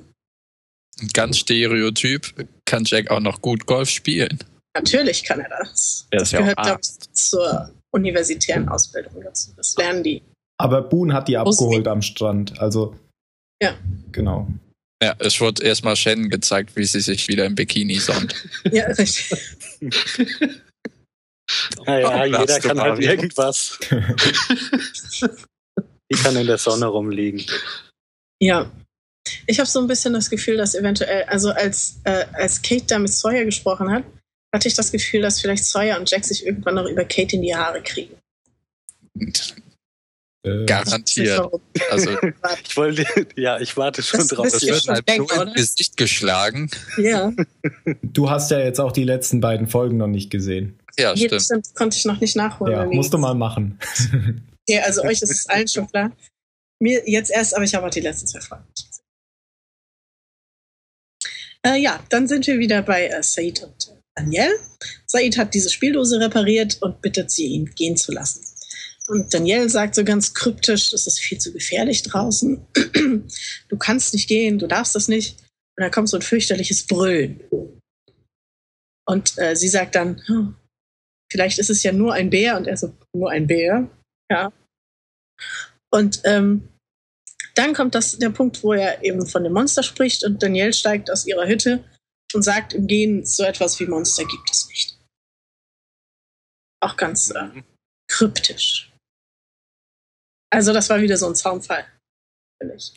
Ganz stereotyp kann Jack auch noch gut Golf spielen. Natürlich kann er das. Er das ist ja auch gehört, glaube Arzt. ich, zur universitären Ausbildung dazu. Das lernen die. Aber Boone hat die abgeholt am Strand. Also. Ja. Genau. Ja, es wurde erstmal Shannon gezeigt, wie sie sich wieder im Bikini sonnt. *laughs* Ja, richtig. *laughs* Naja, Oh, jeder kann halt irgendwas. *laughs* Die kann in der Sonne rumliegen. Ja. Ich habe so ein bisschen das Gefühl, dass eventuell, also als, äh, als Kate da mit Sawyer gesprochen hat, hatte ich das Gefühl, dass vielleicht Sawyer und Jack sich irgendwann noch über Kate in die Haare kriegen. Äh, Garantiert. Also, *laughs* Ich wollte, ja, ich warte schon Das drauf. das wird halt denken, so ins Gesicht geschlagen. Ja, du hast ja jetzt auch die letzten beiden Folgen noch nicht gesehen. Ja, Hier, stimmt. stimmt, konnte ich noch nicht nachholen. Ja, musst du mal machen. Ja, also euch ist es allen schon klar. Mir jetzt erst, aber ich habe auch die letzten zwei gesehen. Äh, ja, dann sind wir wieder bei äh, Said und äh, Danielle. Said hat diese Spieldose repariert und bittet sie, ihn gehen zu lassen. Und Danielle sagt so ganz kryptisch, es ist viel zu gefährlich draußen. *clears throat* Du kannst nicht gehen, du darfst das nicht. Und dann kommt so ein fürchterliches Brüllen. Und äh, sie sagt dann, "Hm, vielleicht ist es ja nur ein Bär. Und er so, nur ein Bär? Ja. Und ähm, dann kommt das, der Punkt, wo er eben von dem Monster spricht und Danielle steigt aus ihrer Hütte und sagt im Gehen, so etwas wie Monster gibt es nicht. Auch ganz äh, kryptisch. Also das war wieder so ein Zaunfall, finde ich.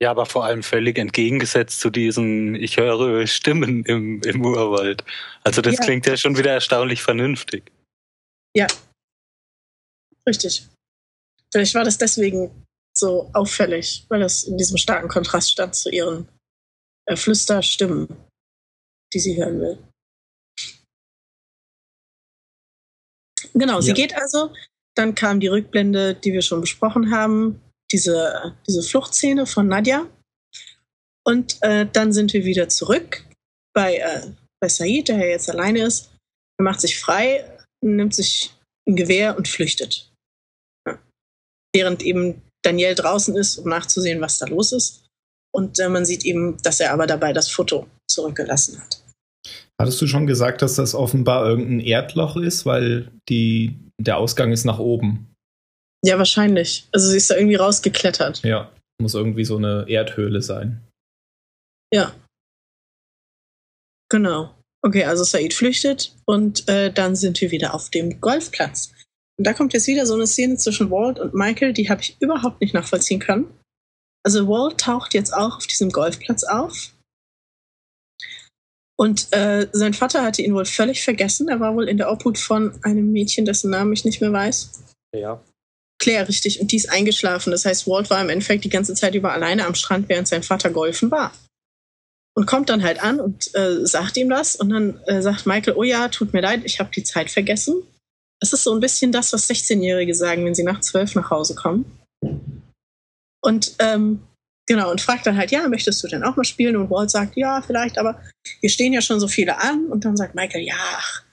Ja, aber vor allem völlig entgegengesetzt zu diesen, ich höre Stimmen im, im Urwald. Also das Ja. klingt ja schon wieder erstaunlich vernünftig. Richtig. Vielleicht war das deswegen so auffällig, weil es in diesem starken Kontrast stand zu ihren äh, Flüsterstimmen, die sie hören will. Genau, sie Ja. geht also. Dann kam die Rückblende, die wir schon besprochen haben, diese, diese Fluchtszene von Nadja. Und äh, dann sind wir wieder zurück bei, äh, bei Said, der ja jetzt alleine ist. Er macht sich frei, nimmt sich ein Gewehr und flüchtet. Ja. Während eben Daniel draußen ist, um nachzusehen, was da los ist. Und äh, man sieht eben, dass er aber dabei das Foto zurückgelassen hat. Hattest du schon gesagt, dass das offenbar irgendein Erdloch ist, weil die, der Ausgang ist nach oben? Ja, wahrscheinlich. Also sie ist da irgendwie rausgeklettert. Ja, muss irgendwie so eine Erdhöhle sein. Ja. Genau. Okay, also Said flüchtet und äh, dann sind wir wieder auf dem Golfplatz. Und da kommt jetzt wieder so eine Szene zwischen Walt und Michael, die habe ich überhaupt nicht nachvollziehen können. Also Walt taucht jetzt auch auf diesem Golfplatz auf. Und äh, sein Vater hatte ihn wohl völlig vergessen. Er war wohl in der Obhut von einem Mädchen, dessen Namen ich nicht mehr weiß. Ja. Claire, richtig. Und die ist eingeschlafen. Das heißt, Walt war im Endeffekt die ganze Zeit über alleine am Strand, während sein Vater golfen war. Und kommt dann halt an und äh, sagt ihm das. Und dann äh, sagt Michael, oh ja, tut mir leid, ich habe die Zeit vergessen. Das ist so ein bisschen das, was 16-Jährige sagen, wenn sie nach zwölf nach Hause kommen. Und ähm, genau, und fragt dann halt, ja, möchtest du denn auch mal spielen? Und Walt sagt, ja, vielleicht, aber hier stehen ja schon so viele an. Und dann sagt Michael, ja, ach,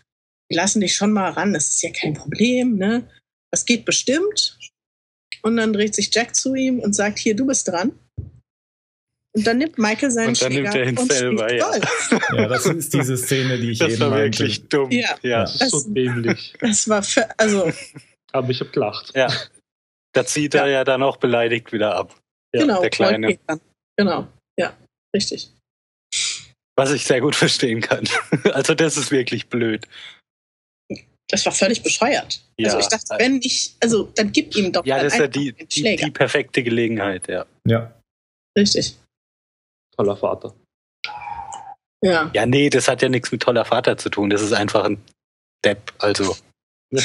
wir lassen dich schon mal ran, das ist ja kein Problem, ne? Das geht bestimmt. Und dann dreht sich Jack zu ihm und sagt, hier, du bist dran. Und dann nimmt Michael seinen Und dann nimmt Schläger er ihn und selber, spielt ja. *laughs* Ja, das ist diese Szene, die ich Das eben war meinte. wirklich dumm. Ja. ja. Das ist so dämlich. Das war für, also, Aber ich habe gelacht. Ja. Da zieht er ja dann auch beleidigt wieder ab. Ja, genau, der Kleine. Genau, ja, richtig. Was ich sehr gut verstehen kann. *laughs* Also das ist wirklich blöd. Das war völlig bescheuert. Also Ja. ich dachte, wenn ich, also dann gib ihm doch Ja, das ist ja die, die, Schläger. die perfekte Gelegenheit, ja. Ja. Richtig. Toller Vater. Ja. Ja, nee, das hat ja nichts mit toller Vater zu tun. Das ist einfach ein Depp. Also *laughs*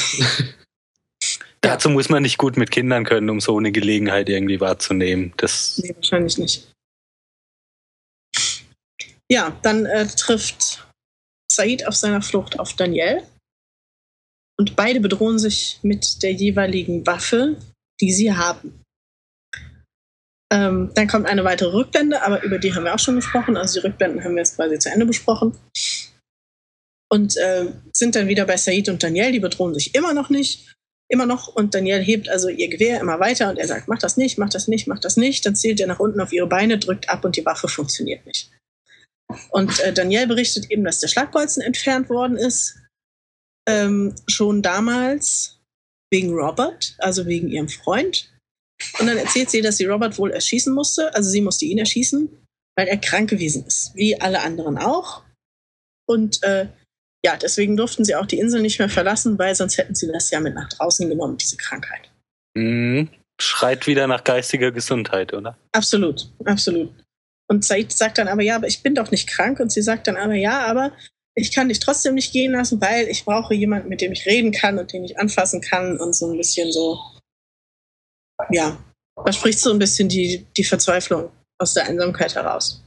dazu muss man nicht gut mit Kindern können, um so eine Gelegenheit irgendwie wahrzunehmen. Das Nee, wahrscheinlich nicht. Ja, dann äh, trifft Said auf seiner Flucht auf Daniel. Und beide bedrohen sich mit der jeweiligen Waffe, die sie haben. Ähm, dann kommt eine weitere Rückblende, aber über die haben wir auch schon gesprochen. Also die Rückblenden haben wir jetzt quasi zu Ende besprochen. Und äh, sind dann wieder bei Said und Daniel. Die bedrohen sich immer noch nicht. Immer noch. Und Daniel hebt also ihr Gewehr immer weiter und er sagt, mach das nicht, mach das nicht, mach das nicht. Dann zielt er nach unten auf ihre Beine, drückt ab und die Waffe funktioniert nicht. Und äh, Daniel berichtet eben, dass der Schlagbolzen entfernt worden ist. Ähm, schon damals wegen Robert, also wegen ihrem Freund. Und dann erzählt sie, dass sie Robert wohl erschießen musste. Also sie musste ihn erschießen, weil er krank gewesen ist, wie alle anderen auch. Und äh, ja, deswegen durften sie auch die Insel nicht mehr verlassen, weil sonst hätten sie das ja mit nach draußen genommen, diese Krankheit. mh, schreit wieder nach geistiger Gesundheit, oder? Absolut, absolut. Und Said sagt dann aber, ja, aber ich bin doch nicht krank. Und sie sagt dann aber, ja, aber ich kann dich trotzdem nicht gehen lassen, weil ich brauche jemanden, mit dem ich reden kann und den ich anfassen kann und so ein bisschen so, ja, da spricht so ein bisschen die, die Verzweiflung aus der Einsamkeit heraus.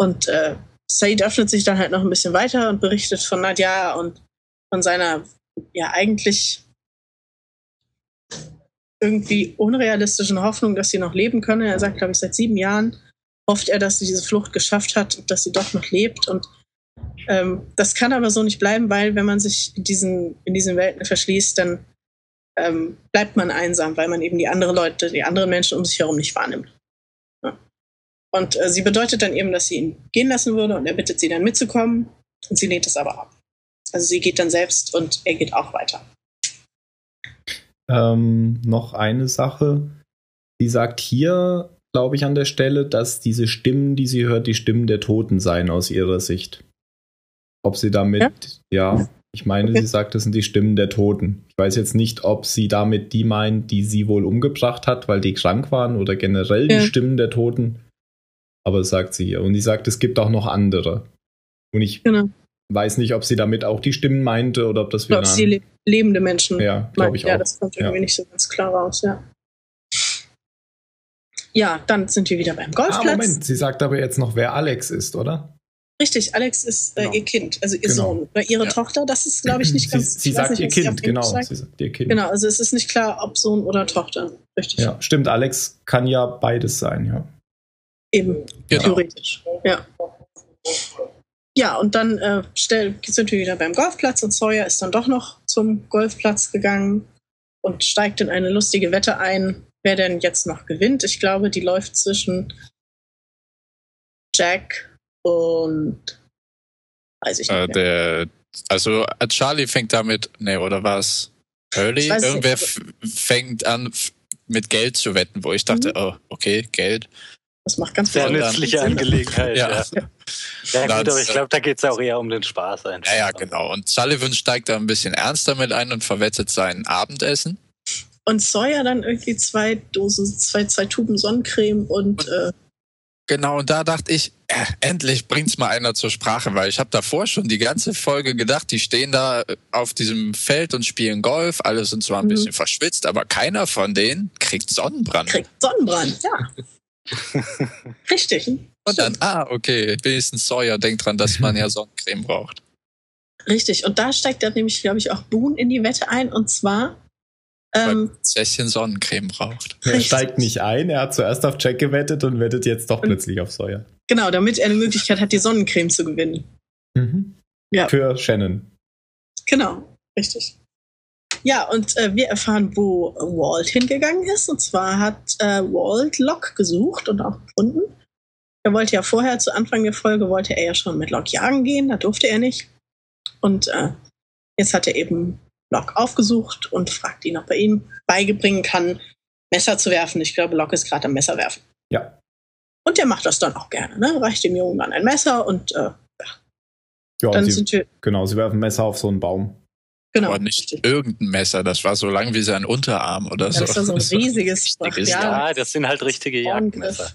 Und äh, Said öffnet sich dann halt noch ein bisschen weiter und berichtet von Nadja und von seiner, ja, eigentlich irgendwie unrealistischen Hoffnung, dass sie noch leben könne. Er sagt, glaube ich, seit sieben Jahren hofft er, dass sie diese Flucht geschafft hat und dass sie doch noch lebt. Und ähm, das kann aber so nicht bleiben, weil wenn man sich in diesen, in diesen Welten verschließt, dann ähm, bleibt man einsam, weil man eben die anderen Leute, die anderen Menschen um sich herum nicht wahrnimmt. Ja. Und äh, sie bedeutet dann eben, dass sie ihn gehen lassen würde und er bittet sie dann mitzukommen und sie lehnt es aber ab. Also sie geht dann selbst und er geht auch weiter. Ähm, noch eine Sache. Sie sagt hier, glaube ich, an der Stelle, dass diese Stimmen, die sie hört, die Stimmen der Toten seien aus ihrer Sicht. Ob sie damit, ja, ich meine, Okay. sie sagt, das sind die Stimmen der Toten. Ich weiß jetzt nicht, ob sie damit die meint, die sie wohl umgebracht hat, weil die krank waren oder generell Ja. die Stimmen der Toten. Aber das sagt sie hier. Und sie sagt, es gibt auch noch andere. Und ich Genau. weiß nicht, ob sie damit auch die Stimmen meinte oder ob das wieder. sie le lebende Menschen. ja, glaube ich ja, auch. das kommt Ja. irgendwie nicht so ganz klar raus, ja. Ja, dann sind wir wieder beim Ah, Golfplatz. Moment, sie sagt aber jetzt noch, wer Alex ist, oder? Richtig, Alex ist äh, Genau. ihr Kind, also ihr Genau. Sohn. Oder ihre Ja. Tochter, das ist, glaube ich, *clears throat* nicht sie, ganz sie weiß sagt nicht, ihr sie Kind, genau. sagt. Sie sagt ihr Kind. Genau, also es ist nicht klar, ob Sohn oder Tochter. Richtig. Ja, stimmt, Alex kann ja beides sein, ja. Eben, Genau. theoretisch. Ja. Ja, und dann äh, sind wir wieder beim Golfplatz und Sawyer ist dann doch noch zum Golfplatz gegangen und steigt in eine lustige Wette ein, wer denn jetzt noch gewinnt. Ich glaube, die läuft zwischen Jack und weiß ich nicht. Äh, mehr. der, also äh, Charlie fängt damit, nee, oder was? Hurley? Irgendwer fängt an, mit Geld zu wetten, wo ich dachte, Mhm. oh, okay, Geld. Das macht ganz Sehr Und nützliche. Angelegenheit. Ja. Ja, ja. gut, aber ich glaube, da geht es auch eher um den Spaß einfach. Ja, ja, genau. Und Sullivan steigt da ein bisschen ernster mit ein und verwettet sein Abendessen. Und Sawyer dann irgendwie zwei Dosen, zwei, zwei Tuben Sonnencreme und äh, Genau, und da dachte ich, äh, endlich bringt's mal einer zur Sprache, weil ich habe davor schon die ganze Folge gedacht, die stehen da äh, auf diesem Feld und spielen Golf, alle sind zwar ein Mhm. bisschen verschwitzt, aber keiner von denen kriegt Sonnenbrand. kriegt Sonnenbrand. Ja. *laughs* Richtig. und dann, ah, okay, wenigstens Sawyer denkt dran, dass man ja *laughs* Sonnencreme braucht. Richtig. Und da steigt dann nämlich, glaube ich, auch Boone in die Wette ein. Und zwar, ähm, Zässchen Sonnencreme braucht. Er Richtig. steigt nicht ein, er hat zuerst auf Jack gewettet und wettet jetzt doch Und- plötzlich auf Sawyer. genau, damit er eine Möglichkeit hat, die Sonnencreme zu gewinnen. Mhm. Ja. Für Shannon. Genau, richtig. Ja, und äh, wir erfahren, wo Walt hingegangen ist. Und zwar hat äh, Walt Locke gesucht und auch gefunden. Er wollte ja vorher, zu Anfang der Folge, wollte er ja schon mit Locke jagen gehen, da durfte er nicht. Und äh, jetzt hat er eben Locke aufgesucht und fragt ihn, ob er ihm beibringen kann, Messer zu werfen. Ich glaube, Locke ist gerade am Messer werfen. Ja. Und der macht das dann auch gerne, ne? Reicht dem Jungen dann ein Messer und äh, Ja, dann sie, sind wir, genau, sie werfen Messer auf so einen Baum. genau, Aber nicht richtig. irgendein Messer, das war so lang wie sein Unterarm oder Ja, so. das war so ein *laughs* riesiges, Richtiges, Ja, das sind halt richtige. Jagdmesser.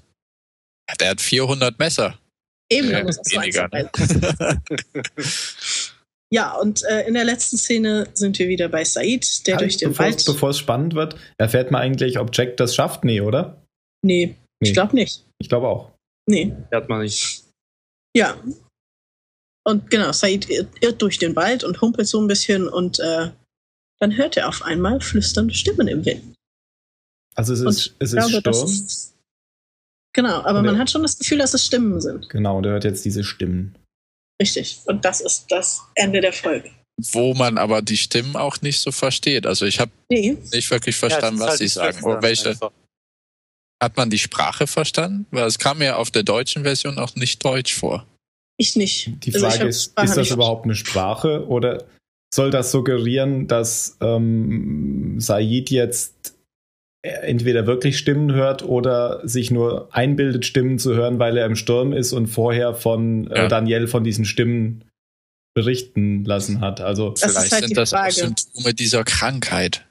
Der hat 400 Messer. Eben, Ja, muss weniger, ne? *laughs* *laughs* Ja, und äh, in der letzten Szene sind wir wieder bei Said, der Halt, durch den bevor, Wald. bevor es spannend wird, erfährt man eigentlich, ob Jack das schafft? Nee, oder? nee, Nee. ich glaube nicht. Ich glaube auch. Nee. Hört man nicht. Ja. Und genau, Said irrt, irrt durch den Wald und humpelt so ein bisschen und äh, dann hört er auf einmal flüsternde Stimmen im Wind. Also es Und ist, es ist glaube, Sturm. ist- Genau, aber Und man hat schon das Gefühl, dass es Stimmen sind. Genau, und er hört jetzt diese Stimmen. Richtig. Und das ist das Ende der Folge. Wo man aber die Stimmen auch nicht so versteht. Also ich habe Nee, nicht wirklich Ja, verstanden, ist was halt sie sagen. Oder welche, einfach. hat man die Sprache verstanden? Weil es kam mir auf der deutschen Version auch nicht deutsch vor. ich nicht. Die Also Frage hab ist, Sprache ist das überhaupt eine Sprache oder soll das suggerieren, dass ähm, Said jetzt entweder wirklich Stimmen hört oder sich nur einbildet, Stimmen zu hören, weil er im Sturm ist und vorher von äh, Ja. Daniel von diesen Stimmen berichten lassen hat. Also Das Vielleicht halt sind das auch. Symptome dieser Krankheit.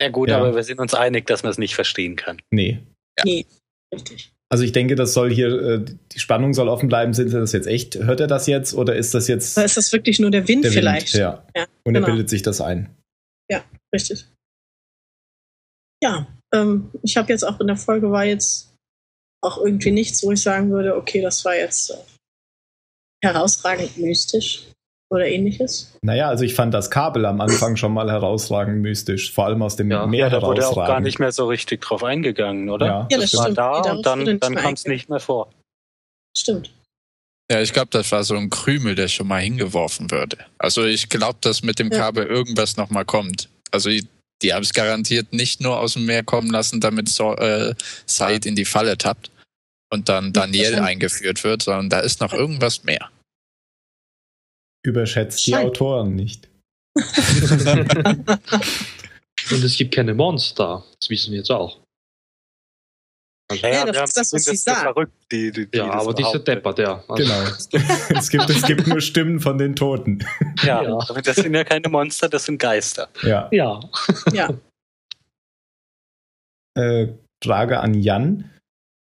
Ja gut, Ja. aber wir sind uns einig, dass man es nicht verstehen kann. nee. Nee, richtig. Also ich denke, das soll hier, äh, die Spannung soll offen bleiben. Sind das jetzt echt? Hört er das jetzt oder ist das jetzt Oder ist das wirklich nur der Wind der vielleicht? Wind? Ja. Ja, Und genau. er bildet sich das ein. Richtig. Ja, ähm, ich habe jetzt auch in der Folge war jetzt auch irgendwie nichts, wo ich sagen würde, okay, das war jetzt äh, herausragend mystisch oder ähnliches. Naja, also ich fand das Kabel am Anfang schon mal herausragend mystisch, vor allem aus dem Ja. Meer Ja, da wurde auch gar herausragend. nicht mehr so richtig drauf eingegangen, oder? Ja, Ja, das stimmt. war stimmt. da und dann, dann kam es nicht mehr vor. Stimmt. Ja, ich glaube, das war so ein Krümel, der schon mal hingeworfen würde. Also ich glaube, dass mit dem Ja. Kabel irgendwas nochmal kommt. Also die, haben es garantiert nicht nur aus dem Meer kommen lassen, damit so, äh, Said in die Falle tappt und dann Daniel eingeführt wird, sondern da ist noch irgendwas mehr. Überschätzt die Autoren nicht. *laughs* *laughs* Und es gibt keine Monster. Das wissen wir jetzt auch. Also, Ja, das wir haben ist das, was zumindest sie sagt. verrückt, die, die, die ja, aber diese behaupten. Deppert, ja. Also, Genau. *laughs* es, gibt, es gibt nur Stimmen von den Toten. Ja, Ja. aber das sind ja keine Monster, das sind Geister. Ja. Ja. Ja. Äh, Frage an Jan.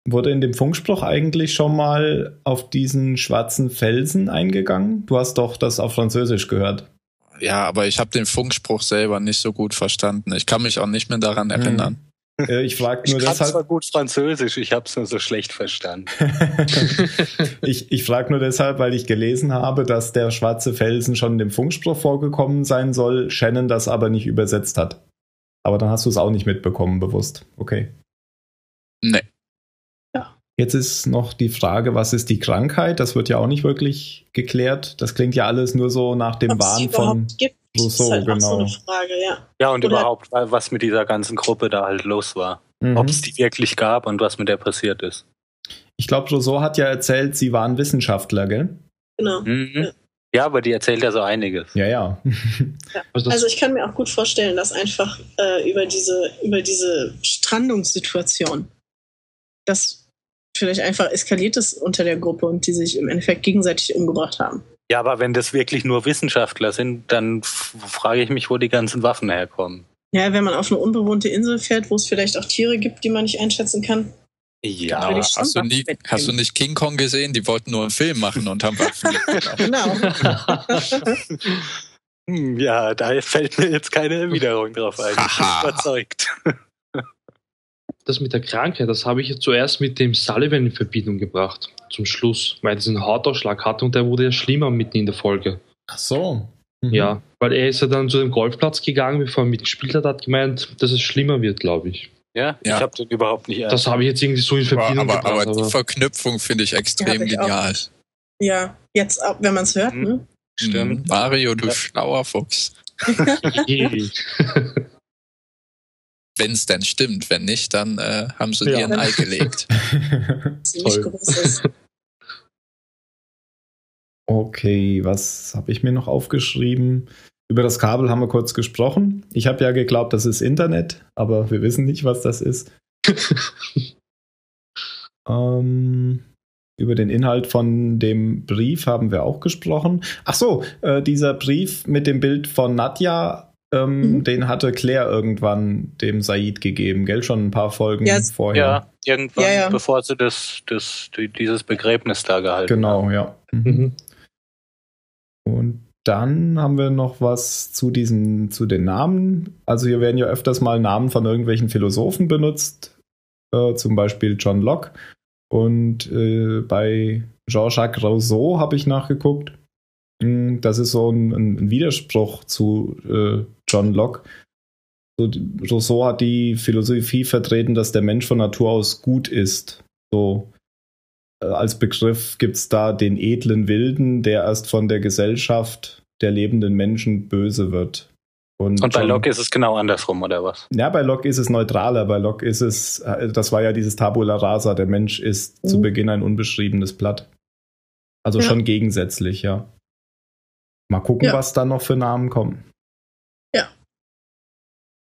Wurde in dem Funkspruch eigentlich schon mal auf diesen schwarzen Felsen eingegangen? Du hast doch das auf Französisch gehört. Ja, aber ich habe den Funkspruch selber nicht so gut verstanden. Ich kann mich auch nicht mehr daran erinnern. Äh, ich frage Ich nur kann zwar deshalb. gut Französisch, ich habe es nur so schlecht verstanden. *laughs* ich ich frage nur deshalb, weil ich gelesen habe, dass der schwarze Felsen schon in dem Funkspruch vorgekommen sein soll, Shannon das aber nicht übersetzt hat. Aber dann hast du es auch nicht mitbekommen, bewusst. Okay. Nee. Jetzt ist noch die Frage, was ist die Krankheit? Das wird ja auch nicht wirklich geklärt. Das klingt ja alles nur so nach dem Wahn von überhaupt gibt, Rousseau, ist halt auch so genau. eine Frage, ja. Ja, und Oder- überhaupt, was mit dieser ganzen Gruppe da halt los war. Mhm. Ob es die wirklich gab und was mit der passiert ist. Ich glaube, Rousseau hat ja erzählt, sie waren Wissenschaftler, gell? Genau. Mhm. Ja. Ja, aber die erzählt ja so einiges. Ja, ja. *laughs* Also das, Also ich kann mir auch gut vorstellen, dass einfach äh, über diese über diese Strandungssituation, dass vielleicht einfach eskaliert ist unter der Gruppe und die sich im Endeffekt gegenseitig umgebracht haben. Ja, aber wenn das wirklich nur Wissenschaftler sind, dann frage ich mich, wo die ganzen Waffen herkommen. Ja, wenn man auf eine unbewohnte Insel fährt, wo es vielleicht auch Tiere gibt, die man nicht einschätzen kann. Ja, Aber hast, du nie, hast du nicht King Kong gesehen? Die wollten nur einen Film machen und haben Waffen. *laughs* Genau. Hm, ja, da fällt mir jetzt keine Erwiderung drauf ein. Ich bin überzeugt. das mit der Krankheit, das habe ich jetzt zuerst mit dem Sullivan in Verbindung gebracht. Zum Schluss, weil er diesen Hautausschlag hatte und der wurde ja schlimmer mitten in der Folge. Ach so. Mhm. Ja, weil er ist ja dann zu dem Golfplatz gegangen, bevor er mitgespielt hat, hat gemeint, dass es schlimmer wird, glaube ich. Ja, Ja. ich habe den überhaupt nicht Das habe ich jetzt irgendwie so in aber, Verbindung aber, gebracht. aber die Verknüpfung finde ich extrem ich auch. genial. ja, jetzt, auch, wenn man es hört, Hm. ne? Stimmt. Mhm. Mario, du Ja. schlauer Fuchs. *laughs* *laughs* *laughs* Wenn es denn stimmt. Wenn nicht, dann äh, haben sie Ja. dir ein Ei gelegt. *laughs* Ziemlich Toll. groß ist. okay, was habe ich mir noch aufgeschrieben? Über das Kabel haben wir kurz gesprochen. Ich habe ja geglaubt, das ist Internet, aber wir wissen nicht, was das ist. *laughs* ähm, über den Inhalt von dem Brief haben wir auch gesprochen. Ach so, äh, dieser Brief mit dem Bild von Nadja, ähm, Mhm. den hatte Claire irgendwann dem Said gegeben, gell? Schon ein paar Folgen Ja, vorher. Ja, irgendwann, Ja, ja. bevor sie das, das, die, dieses Begräbnis da gehalten Genau, ja. Mhm. Mhm. Und dann haben wir noch was zu diesen, zu den Namen. Also hier werden ja öfters mal Namen von irgendwelchen Philosophen benutzt, äh, zum Beispiel John Locke. Und äh, bei Jean-Jacques Rousseau habe ich nachgeguckt. Hm, Das ist so ein, ein ein Widerspruch zu äh, John Locke. So, Rousseau hat die Philosophie vertreten, dass der Mensch von Natur aus gut ist. So äh, als Begriff gibt es da den edlen Wilden, der erst von der Gesellschaft der lebenden Menschen böse wird. Und bei John- Locke ist es genau andersrum, oder was? ja, bei Locke ist es neutraler. Bei Locke ist es, äh, das war ja dieses Tabula rasa. Der Mensch ist zu Mhm. Beginn ein unbeschriebenes Blatt. Also Ja. schon gegensätzlich, ja. Mal gucken, Ja. was da noch für Namen kommen.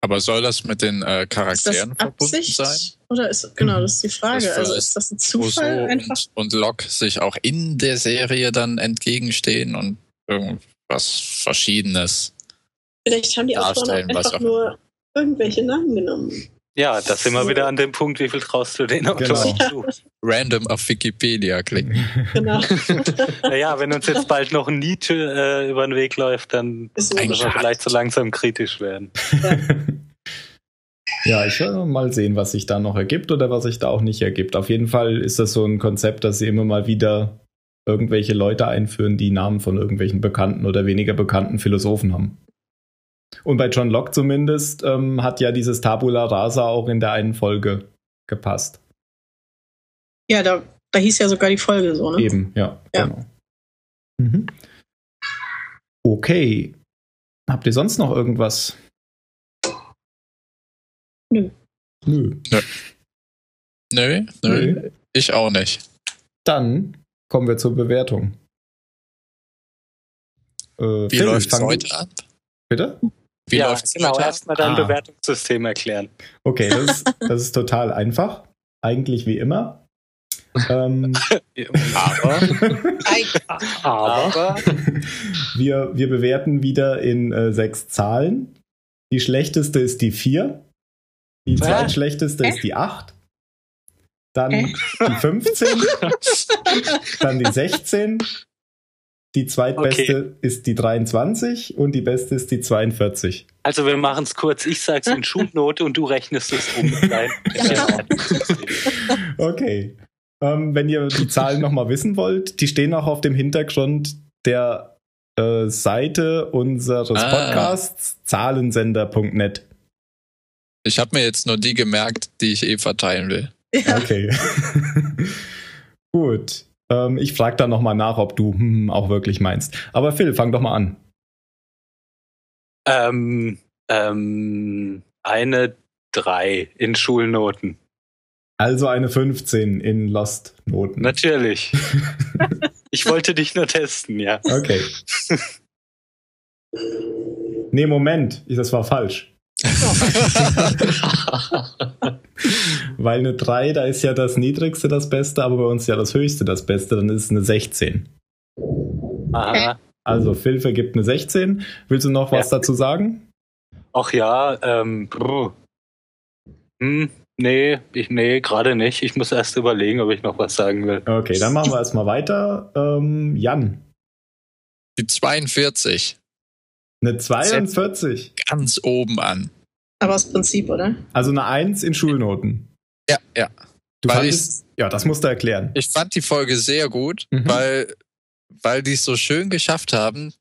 Aber soll das mit den äh, Ist das Charakteren verbunden Absicht? sein? Oder ist, genau, das ist die Frage. Das also ist das ein Zufall Rousseau einfach? und, und Locke sich auch in der Serie dann entgegenstehen und irgendwas Verschiedenes. Vielleicht haben die Autoren einfach auch nur irgendwelche Namen genommen. Ja, da sind wir wieder an dem Punkt, wie viel traust du den Genau. Autoren *laughs* zu? Random auf Wikipedia klicken. Genau. *laughs* Naja, wenn uns jetzt bald noch ein Nietzsche äh, über den Weg läuft, dann müssen wir vielleicht so langsam kritisch werden. *laughs* ja, ich will mal sehen, was sich da noch ergibt oder was sich da auch nicht ergibt. Auf jeden Fall ist das so ein Konzept, dass sie immer mal wieder irgendwelche Leute einführen, die Namen von irgendwelchen bekannten oder weniger bekannten Philosophen haben. Und bei John Locke zumindest ähm, hat ja dieses Tabula Rasa auch in der einen Folge gepasst. Ja, da, da hieß ja sogar die Folge so, ne? Eben, ja, Ja. genau. Mhm. Okay. Habt ihr sonst noch irgendwas? Nö. Nö. Nö, nö, ich auch nicht. Dann kommen wir zur Bewertung. Äh, Wie fang du- heute an? Bitte? Wie ja, läuft's genau, erstmal dein Ah. Bewertungssystem erklären. Okay, das ist, *laughs* das ist total einfach. Eigentlich wie immer. Ähm, *laughs* Aber, Aber aber *laughs* wir, wir bewerten wieder in äh, sechs Zahlen. Die schlechteste ist die 4. Die Was? zweitschlechteste Äh? ist die 8. Dann Äh? die 15. dann die 16. Die zweitbeste ist die 23 und die beste ist die 42. also wir machen es kurz. Ich sag's in Schulnote und du rechnest es um. *laughs* *laughs* Okay. Ähm, wenn ihr die Zahlen nochmal wissen wollt, die stehen auch auf dem Hintergrund der äh, Seite unseres Ah. Podcasts zahlensender.net. Ich habe mir jetzt nur die gemerkt, die ich eh verteilen will. Ja. Okay. *laughs* Gut. Ähm, ich frage dann nochmal nach, ob du hm, auch wirklich meinst. Aber Phil, fang doch mal an. Ähm, ähm, eine 3 in Schulnoten. Also eine 15 in Lost-Noten. Natürlich. *laughs* ich wollte dich nur testen, ja. Okay. Nee, Moment. Das war falsch. *laughs* *laughs* Weil eine 3, da ist ja das niedrigste das Beste, aber bei uns ja das höchste das Beste, dann ist es eine 16. Aha. Also Phil vergibt eine 16. Willst du noch was Ja. dazu sagen? Ach ja, ähm, hm, nee, ich, nee, gerade nicht. Ich muss erst überlegen, ob ich noch was sagen will. Okay, dann machen wir erstmal weiter. Ähm, Jan, Die 42. eine 42. Ganz oben an. Aber aus Prinzip, oder? Also eine 1 in Schulnoten. Ja, ja. Du Weil fandest, ja, das musst du erklären. Ich fand die Folge sehr gut, Mhm. weil, weil die es so schön geschafft haben,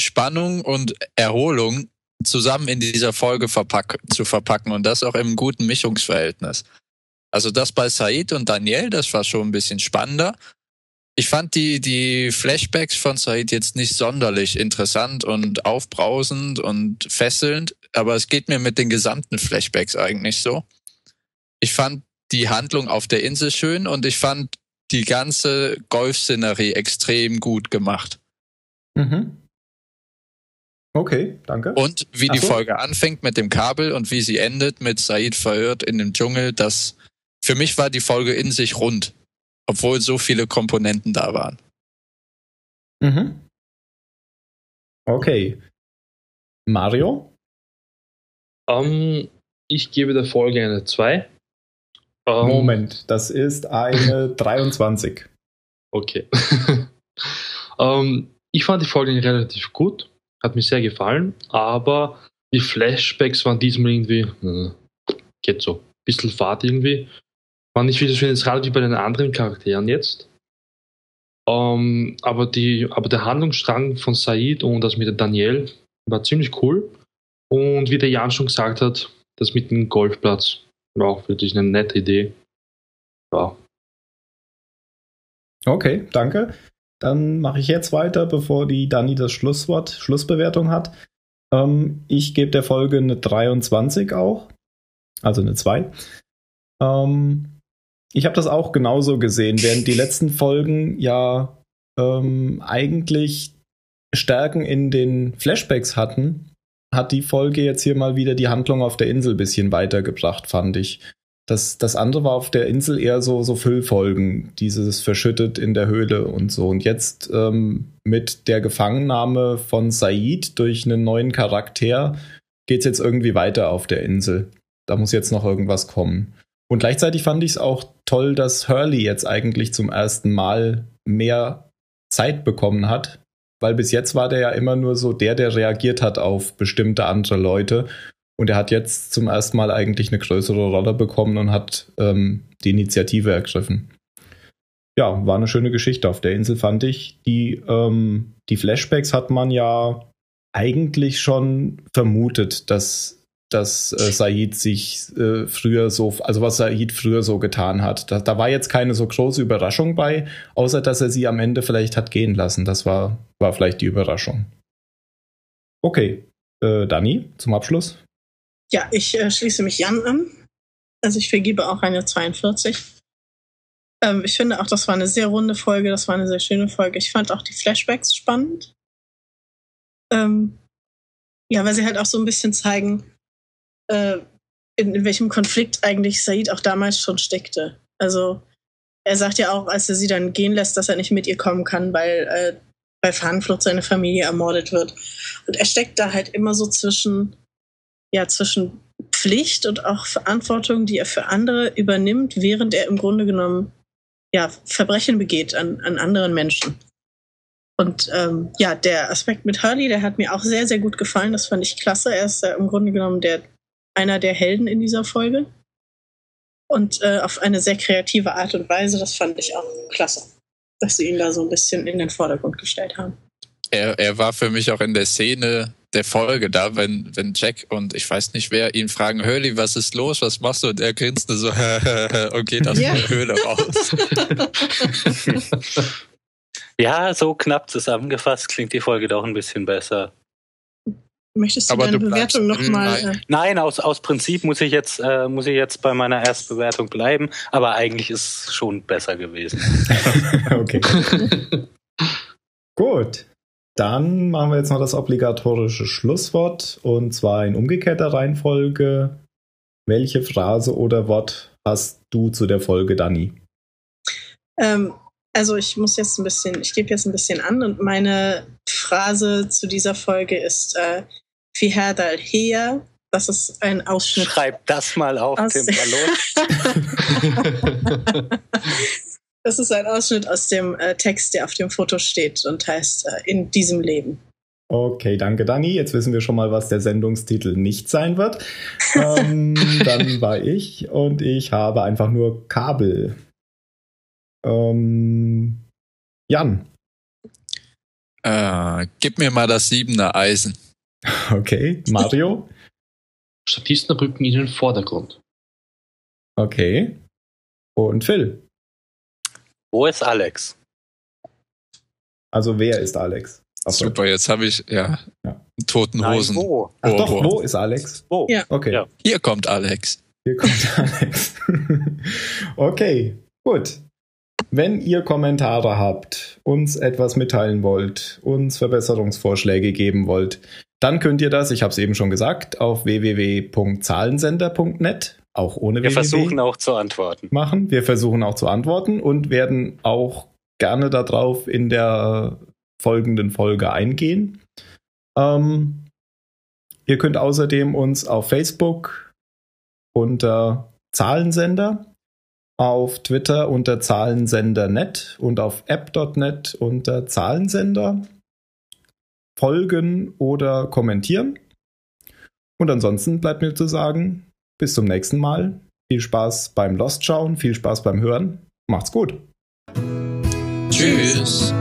Spannung und Erholung zusammen in dieser Folge verpack zu verpacken und das auch im guten Mischungsverhältnis. Also das bei Said und Daniel, das war schon ein bisschen spannender. Ich fand die, die Flashbacks von Said jetzt nicht sonderlich interessant und aufbrausend und fesselnd, aber es geht mir mit den gesamten Flashbacks eigentlich so. Ich fand die Handlung auf der Insel schön und ich fand die ganze Golfszenerie extrem gut gemacht. Mhm. Okay, danke. Und wie Ach die so. Folge anfängt mit dem Kabel und wie sie endet mit Said verirrt in dem Dschungel, das für mich war die Folge in sich rund, obwohl so viele Komponenten da waren. Mhm. Okay. Mario? Ähm, ich gebe der Folge eine 2. Ähm, Moment, das ist eine *laughs* 23. Okay. *laughs* ähm, ich fand die Folge relativ gut, hat mir sehr gefallen, aber die Flashbacks waren diesmal irgendwie, äh, geht so, bisschen fad irgendwie. War nicht wieder so interessant wie bei den anderen Charakteren jetzt. Ähm, aber, die, aber der Handlungsstrang von Said und das mit der Danielle war ziemlich cool. Und wie der Jan schon gesagt hat, das mit dem Golfplatz war auch wirklich eine nette Idee. Ja, Okay, danke. Dann mache ich jetzt weiter, bevor die Dani das Schlusswort, Schlussbewertung hat. Ähm, ich gebe der Folge eine 23 auch. Also eine 2. Ähm, ich habe das auch genauso gesehen, während die letzten Folgen ja ähm, eigentlich Stärken in den Flashbacks hatten, hat die Folge jetzt hier mal wieder die Handlung auf der Insel ein bisschen weitergebracht, fand ich. Das, das andere war auf der Insel eher so, so Füllfolgen, dieses verschüttet in der Höhle und so. Und jetzt ähm, mit der Gefangennahme von Said durch einen neuen Charakter geht's jetzt irgendwie weiter auf der Insel. Da muss jetzt noch irgendwas kommen. Und gleichzeitig fand ich es auch toll, dass Hurley jetzt eigentlich zum ersten Mal mehr Zeit bekommen hat, weil bis jetzt war der ja immer nur so der, der reagiert hat auf bestimmte andere Leute. Und er hat jetzt zum ersten Mal eigentlich eine größere Rolle bekommen und hat ähm, die Initiative ergriffen. Ja, war eine schöne Geschichte auf der Insel, fand ich. Die, ähm, die Flashbacks hat man ja eigentlich schon vermutet, dass, dass äh, Said sich äh, früher so, also was Said früher so getan hat. Da, da war jetzt keine so große Überraschung bei, außer dass er sie am Ende vielleicht hat gehen lassen. Das war, war vielleicht die Überraschung. Okay, äh, Dani, zum Abschluss. Ja, ich äh, schließe mich Jan an. Also ich vergebe auch eine 42. Ähm, ich finde auch, das war eine sehr runde Folge, das war eine sehr schöne Folge. Ich fand auch die Flashbacks spannend. Ähm, ja, weil sie halt auch so ein bisschen zeigen, äh, in, in welchem Konflikt eigentlich Said auch damals schon steckte. Also er sagt ja auch, als er sie dann gehen lässt, dass er nicht mit ihr kommen kann, weil äh, bei Fahnenflucht seine Familie ermordet wird. Und er steckt da halt immer so zwischen ja, zwischen Pflicht und auch Verantwortung, die er für andere übernimmt, während er im Grunde genommen ja, Verbrechen begeht an, an anderen Menschen. Und ähm, ja, der Aspekt mit Hurley, der hat mir auch sehr, sehr gut gefallen. Das fand ich klasse. Er ist ja im Grunde genommen der, einer der Helden in dieser Folge. Und äh, auf eine sehr kreative Art und Weise, das fand ich auch klasse, dass sie ihn da so ein bisschen in den Vordergrund gestellt haben. Er, er war für mich auch in der Szene der Folge da, wenn, wenn Jack und ich weiß nicht wer ihn fragen, Hurley, was ist los, was machst du? Und er grinst nur so *laughs* und geht aus Ja. der Höhle raus. *laughs* Ja, so knapp zusammengefasst klingt die Folge doch ein bisschen besser. Möchtest du Aber deine du Bewertung nochmal? nein. Äh, Nein, aus, aus Prinzip muss ich jetzt äh, muss ich jetzt bei meiner Erstbewertung bleiben, aber eigentlich ist es schon besser gewesen. *laughs* okay. Gut. Dann machen wir jetzt noch das obligatorische Schlusswort und zwar in umgekehrter Reihenfolge. Welche Phrase oder Wort hast du zu der Folge, Dani? ähm, also ich muss jetzt ein bisschen, ich gebe jetzt ein bisschen an und meine Phrase zu dieser Folge ist äh, Fihad al-Hea. Das ist ein Ausschnitt. Schreib das mal auf Aus- Ballon. *laughs* Das ist ein Ausschnitt aus dem äh, Text, der auf dem Foto steht und heißt äh, in diesem Leben. Okay, danke, Dani. Jetzt wissen wir schon mal, was der Sendungstitel nicht sein wird. *laughs* ähm, dann war ich und ich habe einfach nur Kabel. Ähm, Jan. Äh, gib mir mal das siebene Eisen. *laughs* Okay. Mario. Statisten rücken in den Vordergrund. Okay. Und Phil. Wo ist Alex? Also wer ist Alex? Deutsch. Super, jetzt habe ich ja, Ja. toten Hosen. Nein, wo? Ach doch, Ohrwurm. wo ist Alex? Wo? Ja. Okay. Ja. Hier kommt Alex. Hier kommt Alex. *laughs* okay, gut. Wenn ihr Kommentare habt, uns etwas mitteilen wollt, uns Verbesserungsvorschläge geben wollt, dann könnt ihr das, ich habe es eben schon gesagt, auf www.zahlensender.net, auch ohne Wir www, versuchen auch zu antworten. machen. Wir versuchen auch zu antworten und werden auch gerne darauf in der folgenden Folge eingehen. Ähm, ihr könnt außerdem uns auf Facebook unter Zahlensender, auf Twitter unter Zahlensender.net und auf app.net unter Zahlensender folgen oder kommentieren. Und ansonsten bleibt mir zu sagen, bis zum nächsten Mal. Viel Spaß beim Lost schauen, viel Spaß beim Hören. Macht's gut. Tschüss.